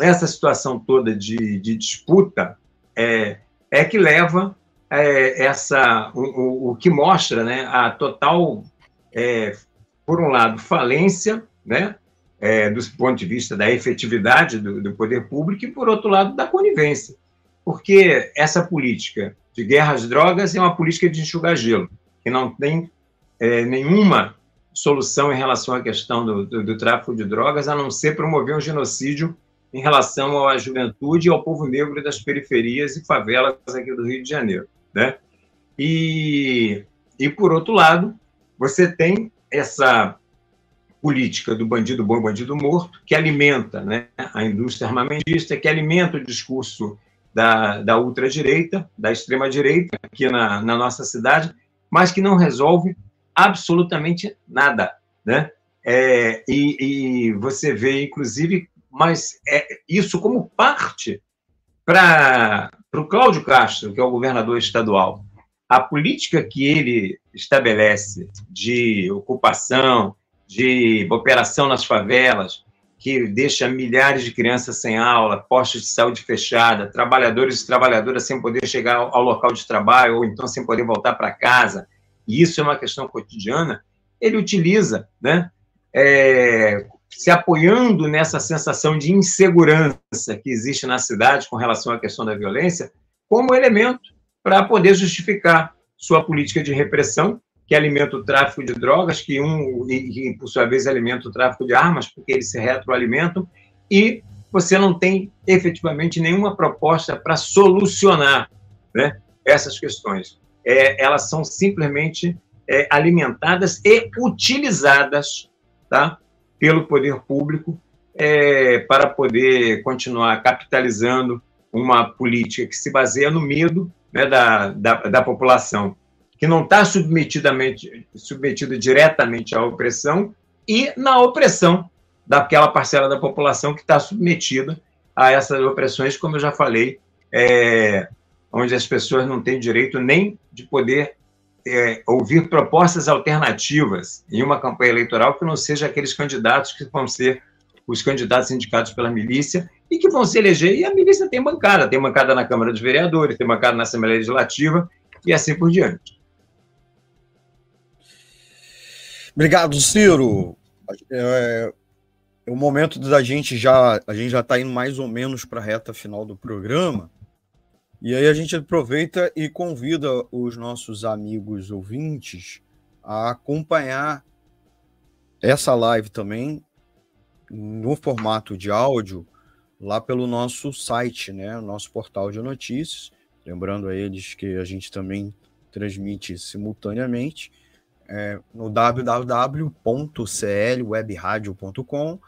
Speaker 3: essa situação toda de, de disputa é, é, que leva é, essa o, o, que mostra né, a total, é, por um lado, falência né, é, do ponto de vista da efetividade do, do poder público e, por outro lado, da conivência porque essa política de guerra às drogas é uma política de enxugar gelo, que não tem é, nenhuma solução em relação à questão do, do, do, tráfico de drogas, a não ser promover um genocídio em relação à juventude e ao povo negro das periferias e favelas aqui do Rio de Janeiro. Né? E, e, por outro lado, você tem essa política do bandido bom bandido morto, que alimenta né, a indústria armamentista, que alimenta o discurso da, da ultradireita, da extrema-direita, aqui na, na nossa cidade, mas que não resolve absolutamente nada. Né? É, e, e, você vê, inclusive, mas é, isso como parte para o Cláudio Castro, que é o governador estadual. A política que ele estabelece de ocupação, de operação nas favelas, que deixa milhares de crianças sem aula, postos de saúde fechada, trabalhadores e trabalhadoras sem poder chegar ao local de trabalho ou então sem poder voltar para casa, e isso é uma questão cotidiana, ele utiliza, né, é, se apoiando nessa sensação de insegurança que existe na cidade com relação à questão da violência, como elemento para poder justificar sua política de repressão, que alimenta o tráfico de drogas, que um e, por sua vez alimenta o tráfico de armas, porque eles se retroalimentam, e você não tem efetivamente nenhuma proposta para solucionar né, essas questões. É, elas são simplesmente é, alimentadas e utilizadas tá, pelo poder público é, para poder continuar capitalizando uma política que se baseia no medo né, da, da, da população, que não está submetidamente submetida diretamente à opressão e na opressão daquela parcela da população que está submetida a essas opressões, como eu já falei, é, onde as pessoas não têm direito nem de poder é, ouvir propostas alternativas em uma campanha eleitoral que não seja aqueles candidatos que vão ser os candidatos indicados pela milícia e que vão se eleger. E a milícia tem bancada, tem bancada na Câmara dos Vereadores, tem bancada na Assembleia Legislativa e assim por diante.
Speaker 2: Obrigado, Ciro. É, é o momento da gente já a gente já está indo mais ou menos para a reta final do programa. E aí a gente aproveita e convida os nossos amigos ouvintes a acompanhar essa live também no formato de áudio lá pelo nosso site, né, nosso portal de notícias. Lembrando a eles que a gente também transmite simultaneamente é, no www.clwebradio.com.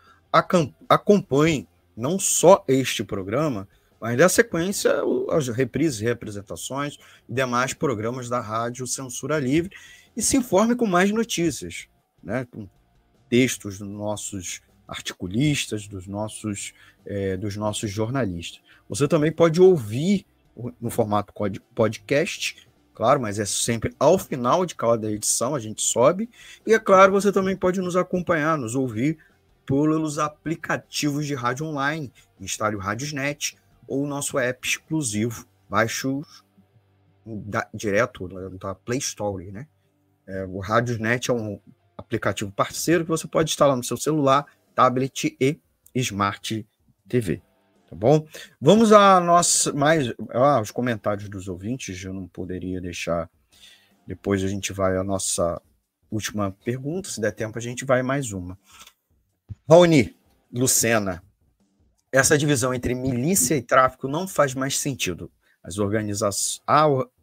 Speaker 2: Acompanhe não só este programa, mas da sequência, as reprises, representações e demais programas da Rádio Censura Livre e se informe com mais notícias, né? com textos dos nossos articulistas, dos nossos, é, dos nossos jornalistas. Você também pode ouvir no formato podcast, claro, mas é sempre ao final de cada edição a gente sobe. E é claro, você também pode nos acompanhar, nos ouvir pelos aplicativos de rádio online, instale o Radiosnet, ou o nosso app exclusivo. Baixe direto da Play Store, né? É, o Radiosnet é um aplicativo parceiro que você pode instalar no seu celular, tablet e Smart TV. Tá bom? Vamos a nossa mais ah, os comentários dos ouvintes, eu não poderia deixar. Depois a gente vai à nossa última pergunta, se der tempo a gente vai mais uma. Raoni, Lucena, essa divisão entre milícia e tráfico não faz mais sentido. As, organiza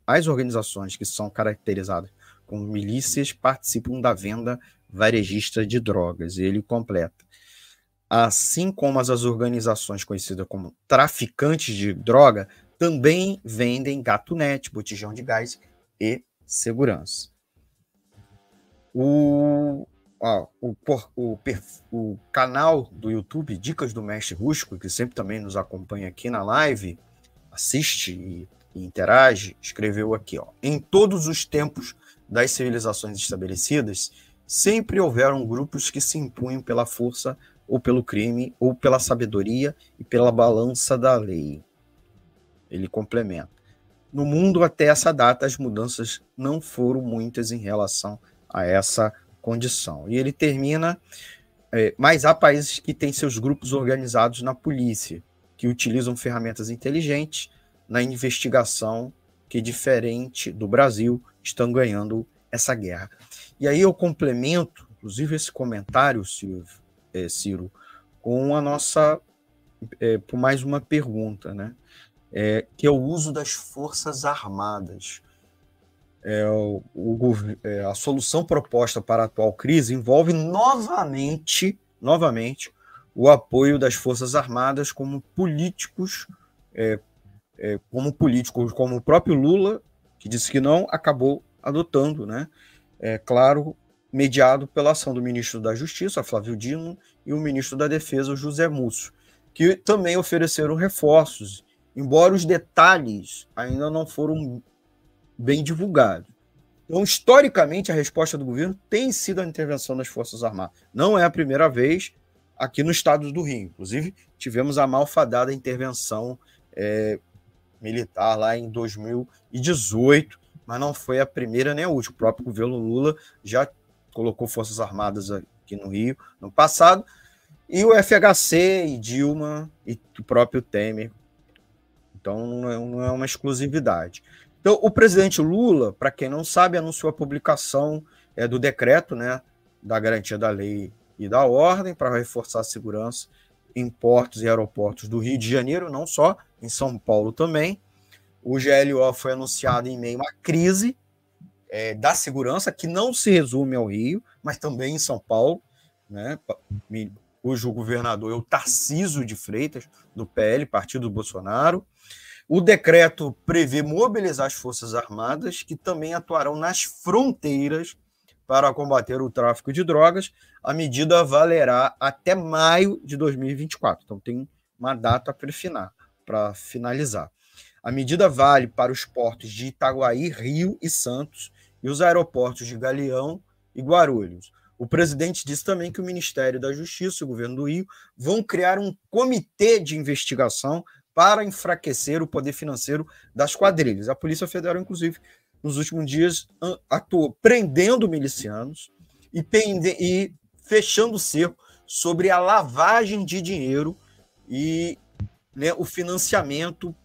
Speaker 2: as organizações que são caracterizadas como milícias participam da venda varejista de drogas. Ele completa. Assim como as organizações conhecidas como traficantes de droga também vendem gatunete, botijão de gás e segurança. O, ó, o, o, o, canal do YouTube Dicas do Mestre Rústico, que sempre também nos acompanha aqui na live, assiste e, e interage, escreveu aqui: ó, em todos os tempos das civilizações estabelecidas, sempre houveram grupos que se impunham pela força ou pelo crime, ou pela sabedoria e pela balança da lei. Ele complementa. No mundo, até essa data, as mudanças não foram muitas em relação a essa condição. E ele termina, é, mas há países que têm seus grupos organizados na polícia, que utilizam ferramentas inteligentes na investigação que, diferente do Brasil, estão ganhando essa guerra. E aí eu complemento, inclusive, esse comentário, Ciro, é, Ciro com a nossa, é, por mais uma pergunta, né? É, que é o uso das forças armadas é, o, o, é, a solução proposta para a atual crise envolve novamente, novamente o apoio das Forças Armadas como políticos, é, é, como políticos, como o próprio Lula, que disse que não, acabou adotando, né? É claro, mediado pela ação do ministro da Justiça, Flávio Dino, e o ministro da Defesa, José Múcio, que também ofereceram reforços, embora os detalhes ainda não foram bem divulgados. Então, historicamente, a resposta do governo tem sido a intervenção das Forças Armadas. Não é a primeira vez aqui no estado do Rio. Inclusive, tivemos a malfadada intervenção é, militar lá em 2018, mas não foi a primeira nem a última. O próprio governo Lula já colocou Forças Armadas aqui no Rio no passado, e o FHC e Dilma e o próprio Temer. Então não é, é uma exclusividade. Então, o presidente Lula, para quem não sabe, anunciou a publicação é, do decreto né, da garantia da lei e da ordem para reforçar a segurança em portos e aeroportos do Rio de Janeiro, não só, em São Paulo também. O GLO foi anunciado em meio uma crise é, da segurança, que não se resume ao Rio, mas também em São Paulo, né, cujo governador é o Tarciso de Freitas, do PL, partido do Bolsonaro. O decreto prevê mobilizar as Forças Armadas, que também atuarão nas fronteiras para combater o tráfico de drogas. A medida valerá até maio de 2024. Então, tem uma data para finalizar. A medida vale para os portos de Itaguaí, Rio e Santos e os aeroportos de Galeão e Guarulhos. O presidente disse também que o Ministério da Justiça e o governo do Rio vão criar um comitê de investigação para enfraquecer o poder financeiro das quadrilhas. A Polícia Federal, inclusive, nos últimos dias atuou prendendo milicianos e, e fechando o cerco sobre a lavagem de dinheiro e né, o financiamento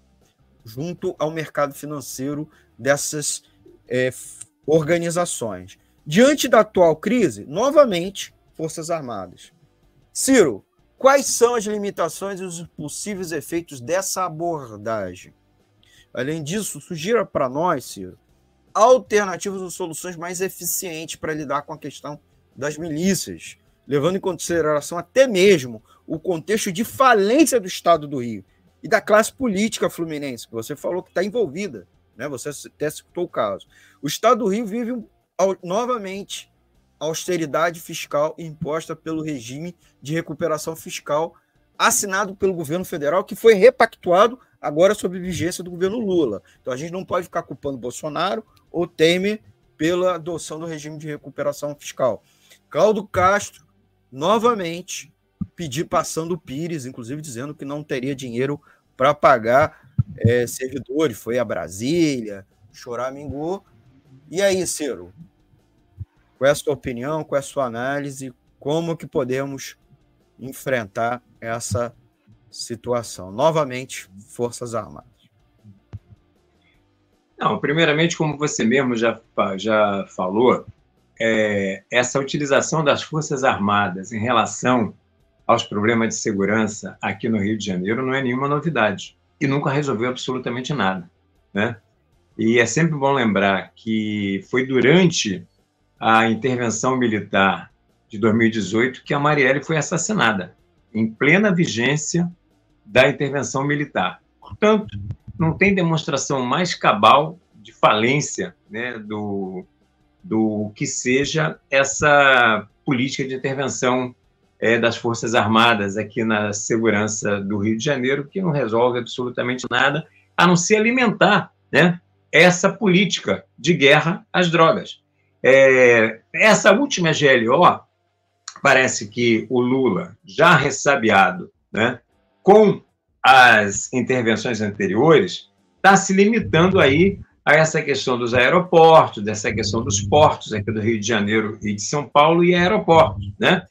Speaker 2: junto ao mercado financeiro dessas é, organizações. Diante da atual crise, novamente, Forças Armadas. Ciro, quais são as limitações e os possíveis efeitos dessa abordagem? Além disso, sugira para nós, Ciro, alternativas ou soluções mais eficientes para lidar com a questão das milícias, levando em consideração até mesmo o contexto de falência do Estado do Rio e da classe política fluminense, que você falou que está envolvida, né? Você até citou o caso. O Estado do Rio vive um, novamente a austeridade fiscal imposta pelo regime de recuperação fiscal assinado pelo governo federal, que foi repactuado agora sob vigência do governo Lula. Então a gente não pode ficar culpando Bolsonaro ou Temer pela adoção do regime de recuperação fiscal. Cláudio Castro, novamente, pedir passando o Pires, inclusive dizendo que não teria dinheiro para pagar é, servidores. Foi a Brasília, choramingou. E aí, Ciro? Qual é a sua opinião? Qual é a sua análise? Como que podemos enfrentar essa situação? Novamente, Forças Armadas.
Speaker 3: Não, primeiramente, como você mesmo já, já falou, é, essa utilização das Forças Armadas em relação aos problemas de segurança aqui no Rio de Janeiro não é nenhuma novidade e nunca resolveu absolutamente nada, né? E é sempre bom lembrar que foi durante a intervenção militar de 2018 que a Marielle foi assassinada, em plena vigência da intervenção militar. Portanto, não tem demonstração mais cabal de falência né, do, do que seja essa política de intervenção é, das Forças Armadas aqui na segurança do Rio de Janeiro, que não resolve absolutamente nada, a não ser alimentar né, essa política de guerra às drogas. É, essa última GLO, parece que o Lula, já ressabiado né, com as intervenções anteriores, está se limitando aí a essa questão dos aeroportos, dessa questão dos portos aqui do Rio de Janeiro e de São Paulo e aeroportos, né?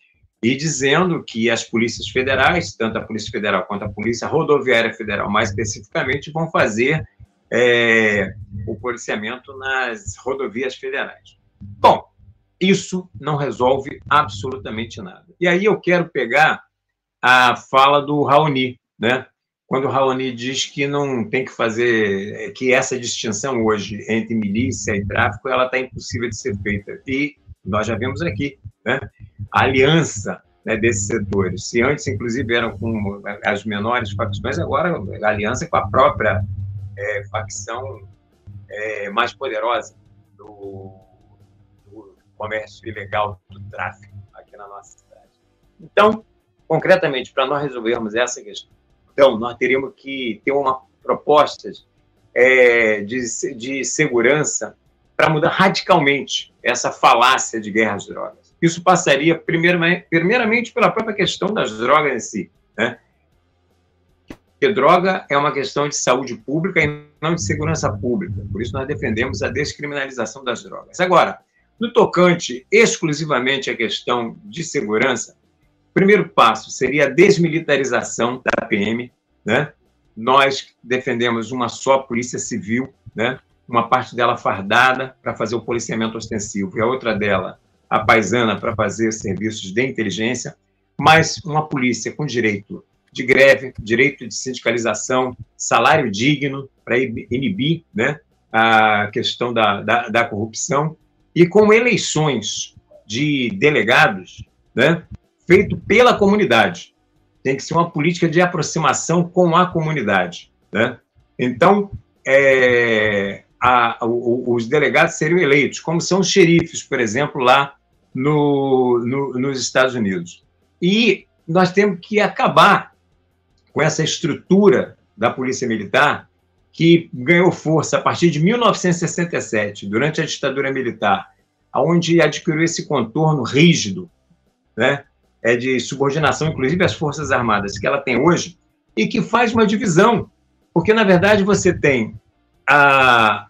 Speaker 3: E dizendo que as polícias federais, tanto a Polícia Federal quanto a Polícia Rodoviária Federal, mais especificamente, vão fazer é, o policiamento nas rodovias federais. Bom, isso não resolve absolutamente nada. E aí eu quero pegar a fala do Raoni, né? Quando o Raoni diz que não tem que fazer, que essa distinção hoje entre milícia e tráfico, ela está impossível de ser feita. E nós já vemos aqui, né? Aliança né, desses setores. Se antes, inclusive, eram com as menores facções, agora a aliança é com a própria é, facção é, mais poderosa do, do, comércio ilegal do tráfico aqui na nossa cidade. Então, concretamente, para nós resolvermos essa questão, então, nós teríamos que ter uma propostas é, de, de segurança para mudar radicalmente essa falácia de guerra às drogas. Isso passaria, primeiramente, pela própria questão das drogas em si. Né? Porque droga é uma questão de saúde pública e não de segurança pública. Por isso, nós defendemos a descriminalização das drogas. Agora, no tocante exclusivamente à questão de segurança, o primeiro passo seria a desmilitarização da PM. Né? Nós defendemos uma só polícia civil, né? uma parte dela fardada para fazer o policiamento ostensivo e a outra dela, a paisana, para fazer serviços de inteligência, mas uma polícia com direito de greve, direito de sindicalização, salário digno para inibir né, a questão da, da, da, corrupção e com eleições de delegados né, feito pela comunidade. Tem que ser uma política de aproximação com a comunidade. Né? Então, é, a, os delegados seriam eleitos, como são os xerifes, por exemplo, lá no, no, nos Estados Unidos. E nós temos que acabar com essa estrutura da Polícia Militar que ganhou força a partir de 1967, durante a ditadura militar, onde adquiriu esse contorno rígido, né, é de subordinação, inclusive às Forças Armadas, que ela tem hoje, e que faz uma divisão, porque, na verdade, você tem a,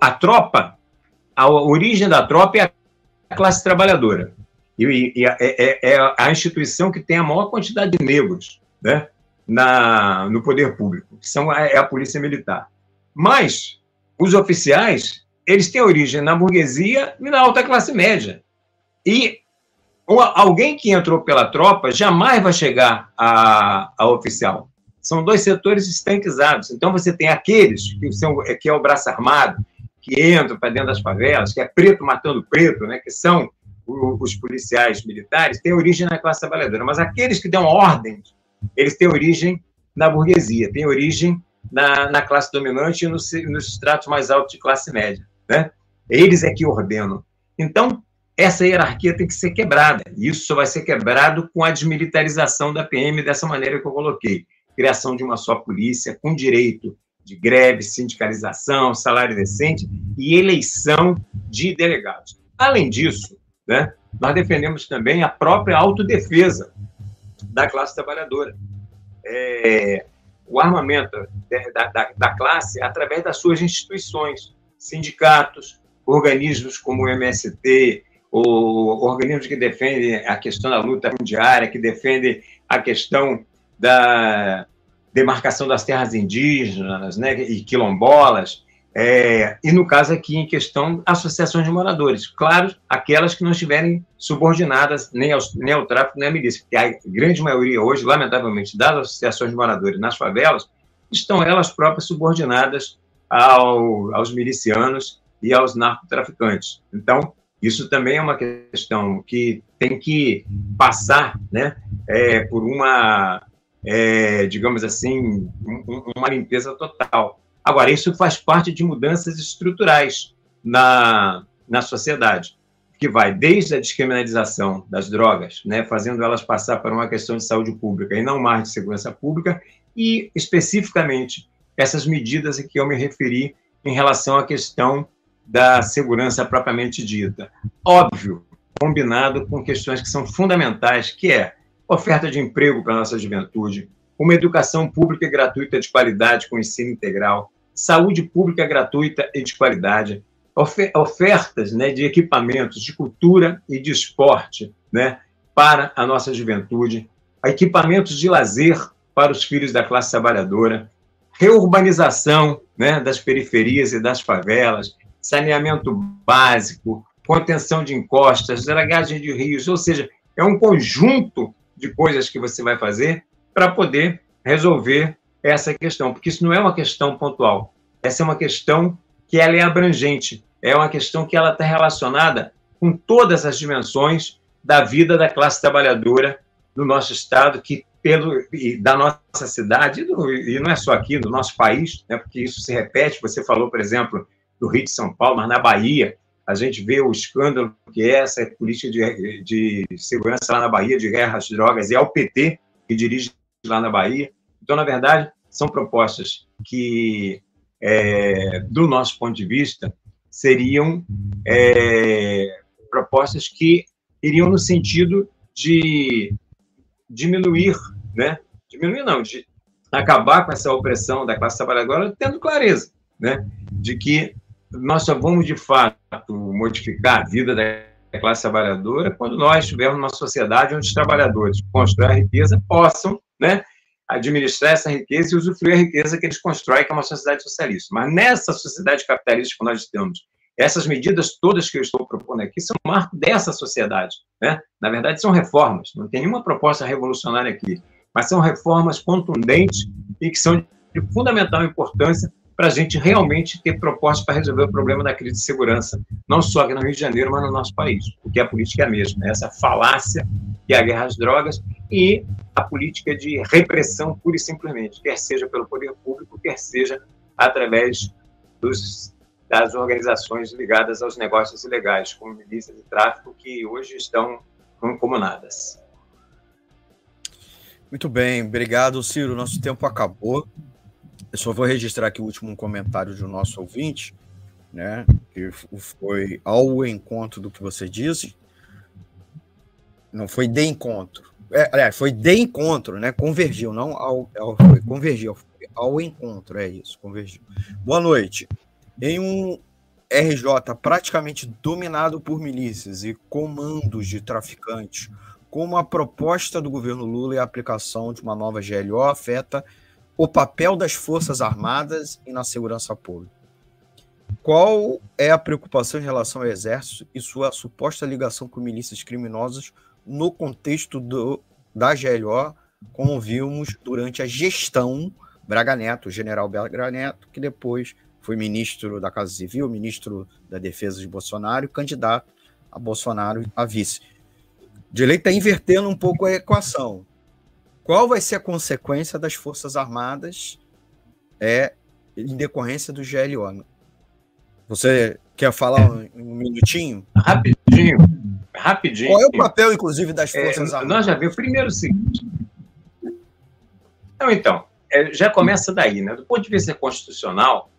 Speaker 3: a tropa, a origem da tropa é a classe trabalhadora. E, e é, é, é, a instituição que tem a maior quantidade de negros né, na, no poder público, que são, é a polícia militar. Mas os oficiais, eles têm origem na burguesia e na alta classe média. E alguém que entrou pela tropa jamais vai chegar a, a oficial. São dois setores estanquizados. Então, você tem aqueles que, são, que é o braço armado, que entram para dentro das favelas, que é preto matando preto, né, que são os policiais militares, têm origem na classe trabalhadora, mas aqueles que dão ordens, eles têm origem na burguesia, têm origem na, na classe dominante e nos, nos estratos mais altos de classe média. Né? Eles é que ordenam. Então, essa hierarquia tem que ser quebrada. E isso só vai ser quebrado com a desmilitarização da PM dessa maneira que eu coloquei. Criação de uma só polícia, com direito de greve, sindicalização, salário decente e eleição de delegados. Além disso, né, nós defendemos também a própria autodefesa da classe trabalhadora. É, o armamento da, da, da, classe através das suas instituições, sindicatos, organismos como o MST, o organismos que defendem a questão da luta diária, que defendem a questão da demarcação das terras indígenas né, e quilombolas, é, e no caso aqui, em questão, associações de moradores. Claro, aquelas que não estiverem subordinadas nem, aos, nem ao tráfico nem à milícia, porque a grande maioria hoje, lamentavelmente, das associações de moradores nas favelas, estão elas próprias subordinadas ao, aos milicianos e aos narcotraficantes. Então, isso também é uma questão que tem que passar né, é, por uma, é, digamos assim, um, uma limpeza total. Agora, isso faz parte de mudanças estruturais na, na sociedade, que vai desde a descriminalização das drogas, né, fazendo elas passar para uma questão de saúde pública e não mais de segurança pública, e especificamente essas medidas a que eu me referi em relação à questão da segurança propriamente dita. Óbvio, combinado com questões que são fundamentais, que é oferta de emprego para a nossa juventude, uma educação pública e gratuita de qualidade com ensino integral, saúde pública gratuita e de qualidade, ofertas né, de equipamentos de cultura e de esporte né, para a nossa juventude, equipamentos de lazer para os filhos da classe trabalhadora, reurbanização né, das periferias e das favelas, saneamento básico, contenção de encostas, dragagem de rios, ou seja, é um conjunto de coisas que você vai fazer para poder resolver essa questão, porque isso não é uma questão pontual. Essa é uma questão que ela é abrangente, é uma questão que ela está relacionada com todas as dimensões da vida da classe trabalhadora do nosso estado, que pelo da nossa cidade e não é só aqui, do nosso país, né, porque isso se repete. Você falou, por exemplo, do Rio de São Paulo, mas na Bahia A gente vê o escândalo que é essa política de, de segurança lá na Bahia, de guerra às drogas, e é o PT que dirige lá na Bahia. Então, na verdade, são propostas que, é, do nosso ponto de vista, seriam é, propostas que iriam no sentido de diminuir, né? Diminuir não, de acabar com essa opressão da classe trabalhadora, tendo clareza, né? De que nós só vamos de fato modificar a vida da classe trabalhadora quando nós tivermos uma sociedade onde os trabalhadores que constroem a riqueza possam, né? administrar essa riqueza e usufruir a riqueza que eles constroem, que é uma sociedade socialista. Mas nessa sociedade capitalista que nós temos, essas medidas todas que eu estou propondo aqui são marco dessa sociedade. Né? Na verdade, são reformas, não tem nenhuma proposta revolucionária aqui, mas são reformas contundentes e que são de fundamental importância para a gente realmente ter propostas para resolver o problema da crise de segurança, não só aqui no Rio de Janeiro, mas no nosso país, porque a política é a mesma, né? essa falácia que é a guerra às drogas e a política de repressão pura e simplesmente, quer seja pelo poder público, quer seja através dos, das organizações ligadas aos negócios ilegais, como milícias de tráfico, que hoje estão mancomunadas.
Speaker 2: Muito bem, obrigado, Ciro. Nosso tempo acabou. Eu só vou registrar aqui o último comentário do nosso ouvinte, né? Que foi ao encontro do que você disse. Não foi de encontro. É, aliás, foi de encontro, né? Convergiu, não ao, ao foi, convergiu ao encontro, é isso, convergiu. Boa noite. Em um RJ praticamente dominado por milícias e comandos de traficantes, como a proposta do governo Lula e a aplicação de uma nova GLO afeta o papel das Forças Armadas e na segurança pública. Qual é a preocupação em relação ao Exército e sua suposta ligação com milícias criminosas no contexto do, da GLO, como vimos durante a gestão Braga Neto, o general Braga Neto, que depois foi ministro da Casa Civil, ministro da Defesa de Bolsonaro candidato a Bolsonaro a vice. Lei está invertendo um pouco a equação. Qual vai ser a consequência das Forças Armadas é, em decorrência do GLO? Você quer falar um, um minutinho?
Speaker 3: Rapidinho. Rapidinho.
Speaker 2: Qual é o papel, inclusive, das é, Forças é, Armadas?
Speaker 3: Nós já vimos primeiro o seguinte. Então, então é, já começa daí, né? Do ponto de vista constitucional,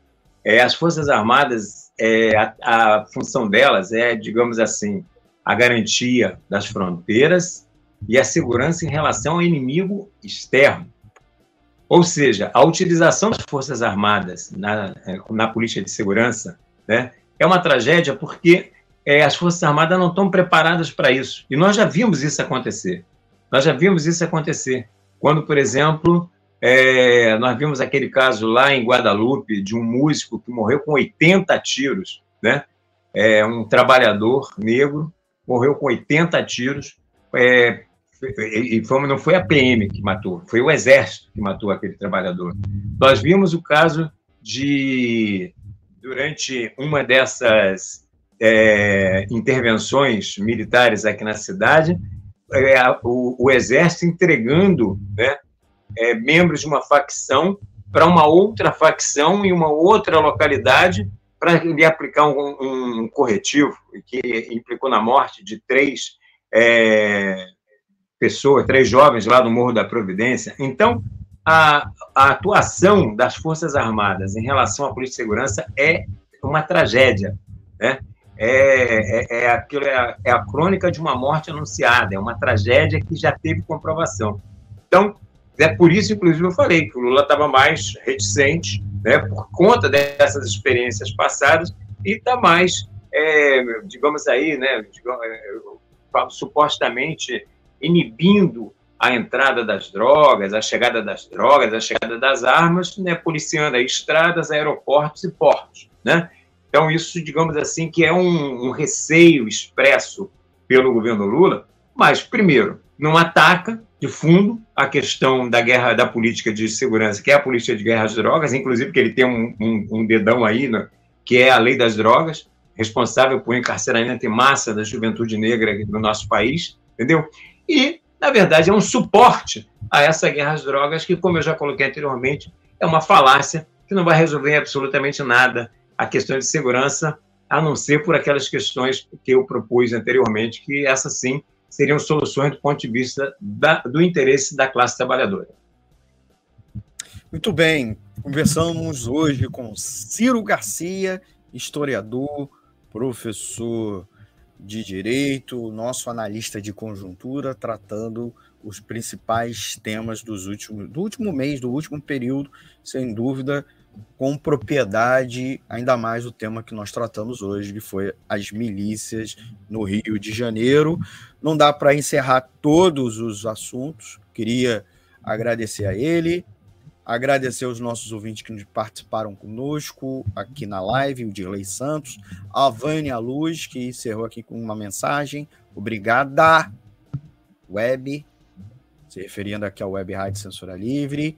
Speaker 3: é, as Forças Armadas, é, a, a função delas é, digamos assim, a garantia das fronteiras e a segurança em relação ao inimigo externo. Ou seja, a utilização das Forças Armadas na, na política de segurança né, é uma tragédia porque é, as Forças Armadas não estão preparadas para isso. E nós já vimos isso acontecer. Nós já vimos isso acontecer. Quando, por exemplo, é, nós vimos aquele caso lá em Guadalupe de um músico que morreu com 80 tiros, né? É, um trabalhador negro morreu com 80 tiros é, e não foi a PM que matou, foi o Exército que matou aquele trabalhador. Nós vimos o caso de, durante uma dessas é, intervenções militares aqui na cidade, é, o, o, Exército entregando né, é, membros de uma facção para uma outra facção em uma outra localidade para lhe aplicar um, um, corretivo que implicou na morte de três é, pessoas, três jovens lá do Morro da Providência. Então, a, a, atuação das Forças Armadas em relação à polícia de segurança é uma tragédia, né? É, é, é, aquilo, é, a, é a crônica de uma morte anunciada, é uma tragédia que já teve comprovação. Então, é por isso, inclusive, eu falei que o Lula estava mais reticente, né, por conta dessas experiências passadas, e está mais, é, digamos aí, né, digamos, é, supostamente inibindo a entrada das drogas, a chegada das drogas, a chegada das armas, né, policiando estradas, aeroportos e portos, né? Então isso, digamos assim, que é um, um receio expresso pelo governo Lula, mas primeiro não ataca de fundo a questão da guerra da política de segurança, que é a política de guerra às drogas, inclusive que ele tem um, um, um dedão aí, né, que é a lei das drogas, responsável por encarceramento em massa da juventude negra no nosso país, entendeu? E, na verdade, é um suporte a essa guerra às drogas, que, como eu já coloquei anteriormente, é uma falácia que não vai resolver absolutamente nada a questão de segurança a não ser por aquelas questões que eu propus anteriormente, que essas sim seriam soluções do ponto de vista da, do interesse da classe trabalhadora.
Speaker 2: Muito bem, conversamos hoje com Ciro Garcia, historiador, professor de direito, nosso analista de conjuntura, tratando os principais temas dos últimos, do último mês, do último período, sem dúvida, com propriedade, ainda mais o tema que nós tratamos hoje, que foi as milícias no Rio de Janeiro. Não dá para encerrar todos os assuntos, queria agradecer a ele, Agradecer aos nossos ouvintes que participaram conosco aqui na live, o Dirley Santos, a Vânia Luz, que encerrou aqui com uma mensagem. Obrigada, Web, se referindo aqui ao Web Rádio Censura Livre,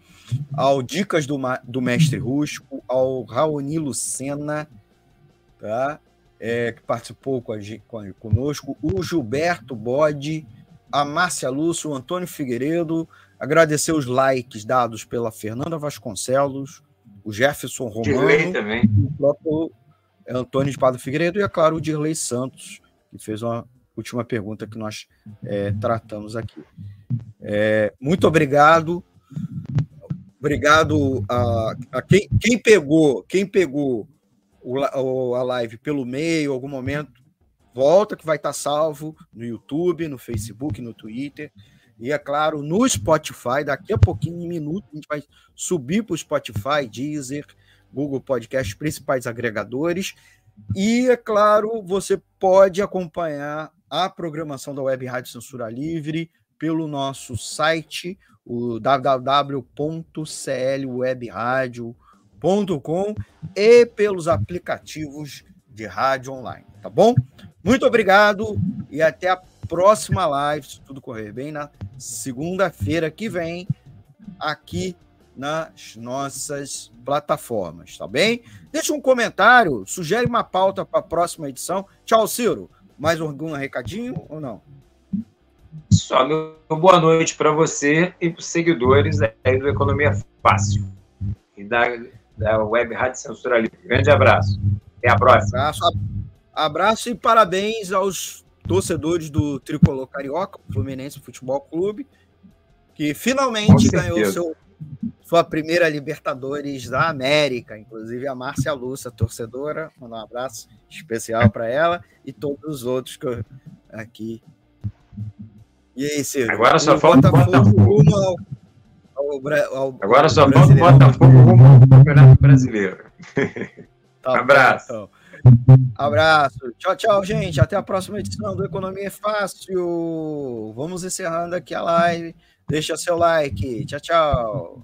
Speaker 2: ao Dicas do, do Mestre Rusco, ao Raoni Lucena, tá? É, que participou com a, com, conosco, o Gilberto Bode, a Márcia Lúcio, o Antônio Figueiredo, Agradecer os likes dados pela Fernanda Vasconcelos, o Jefferson Romano, também. o próprio Antônio de Padre Figueiredo e, é claro, o Dirley Santos, que fez uma última pergunta que nós é, tratamos aqui. É, muito obrigado. Obrigado a, a quem, quem, pegou, quem pegou o, a live pelo meio, algum momento, volta que vai estar salvo no YouTube, no Facebook, no Twitter. E é claro, no Spotify, daqui a pouquinho, em minuto, a gente vai subir para o Spotify, Deezer, Google Podcast, principais agregadores. E, é claro, você pode acompanhar a programação da Web Rádio Censura Livre pelo nosso site, o www.clwebradio.com e pelos aplicativos de rádio online, tá bom? Muito obrigado e até a próxima live, se tudo correr bem, na segunda-feira que vem, aqui nas nossas plataformas, tá bem? Deixa um comentário, sugere uma pauta para a próxima edição. Tchau, Ciro. Mais algum recadinho ou não?
Speaker 3: Só meu boa noite para você e para os seguidores aí do Economia Fácil e da, da Web Rádio Censura Livre. Grande abraço. Até a próxima.
Speaker 2: Abraço, abraço e parabéns aos torcedores do Tricolor Carioca, Fluminense Futebol Clube, que finalmente ganhou seu, sua primeira Libertadores da América, inclusive a Márcia Lúcia, torcedora, manda um abraço especial para ela e todos os outros que eu, aqui. E aí, Ciro?
Speaker 3: Agora só falta o Botafogo. Ao, ao, ao, Agora só falta o Botafogo rumo ao Campeonato Brasileiro. Tá um abraço. Bom, então.
Speaker 2: Abraço. Tchau, tchau, gente. Até a próxima edição do Economia é Fácil. Vamos encerrando aqui a live. Deixa seu like. Tchau, tchau.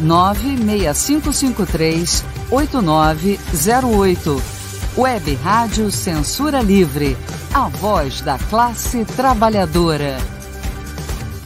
Speaker 4: 96553 8908. Web Rádio Censura Livre, a voz da classe trabalhadora.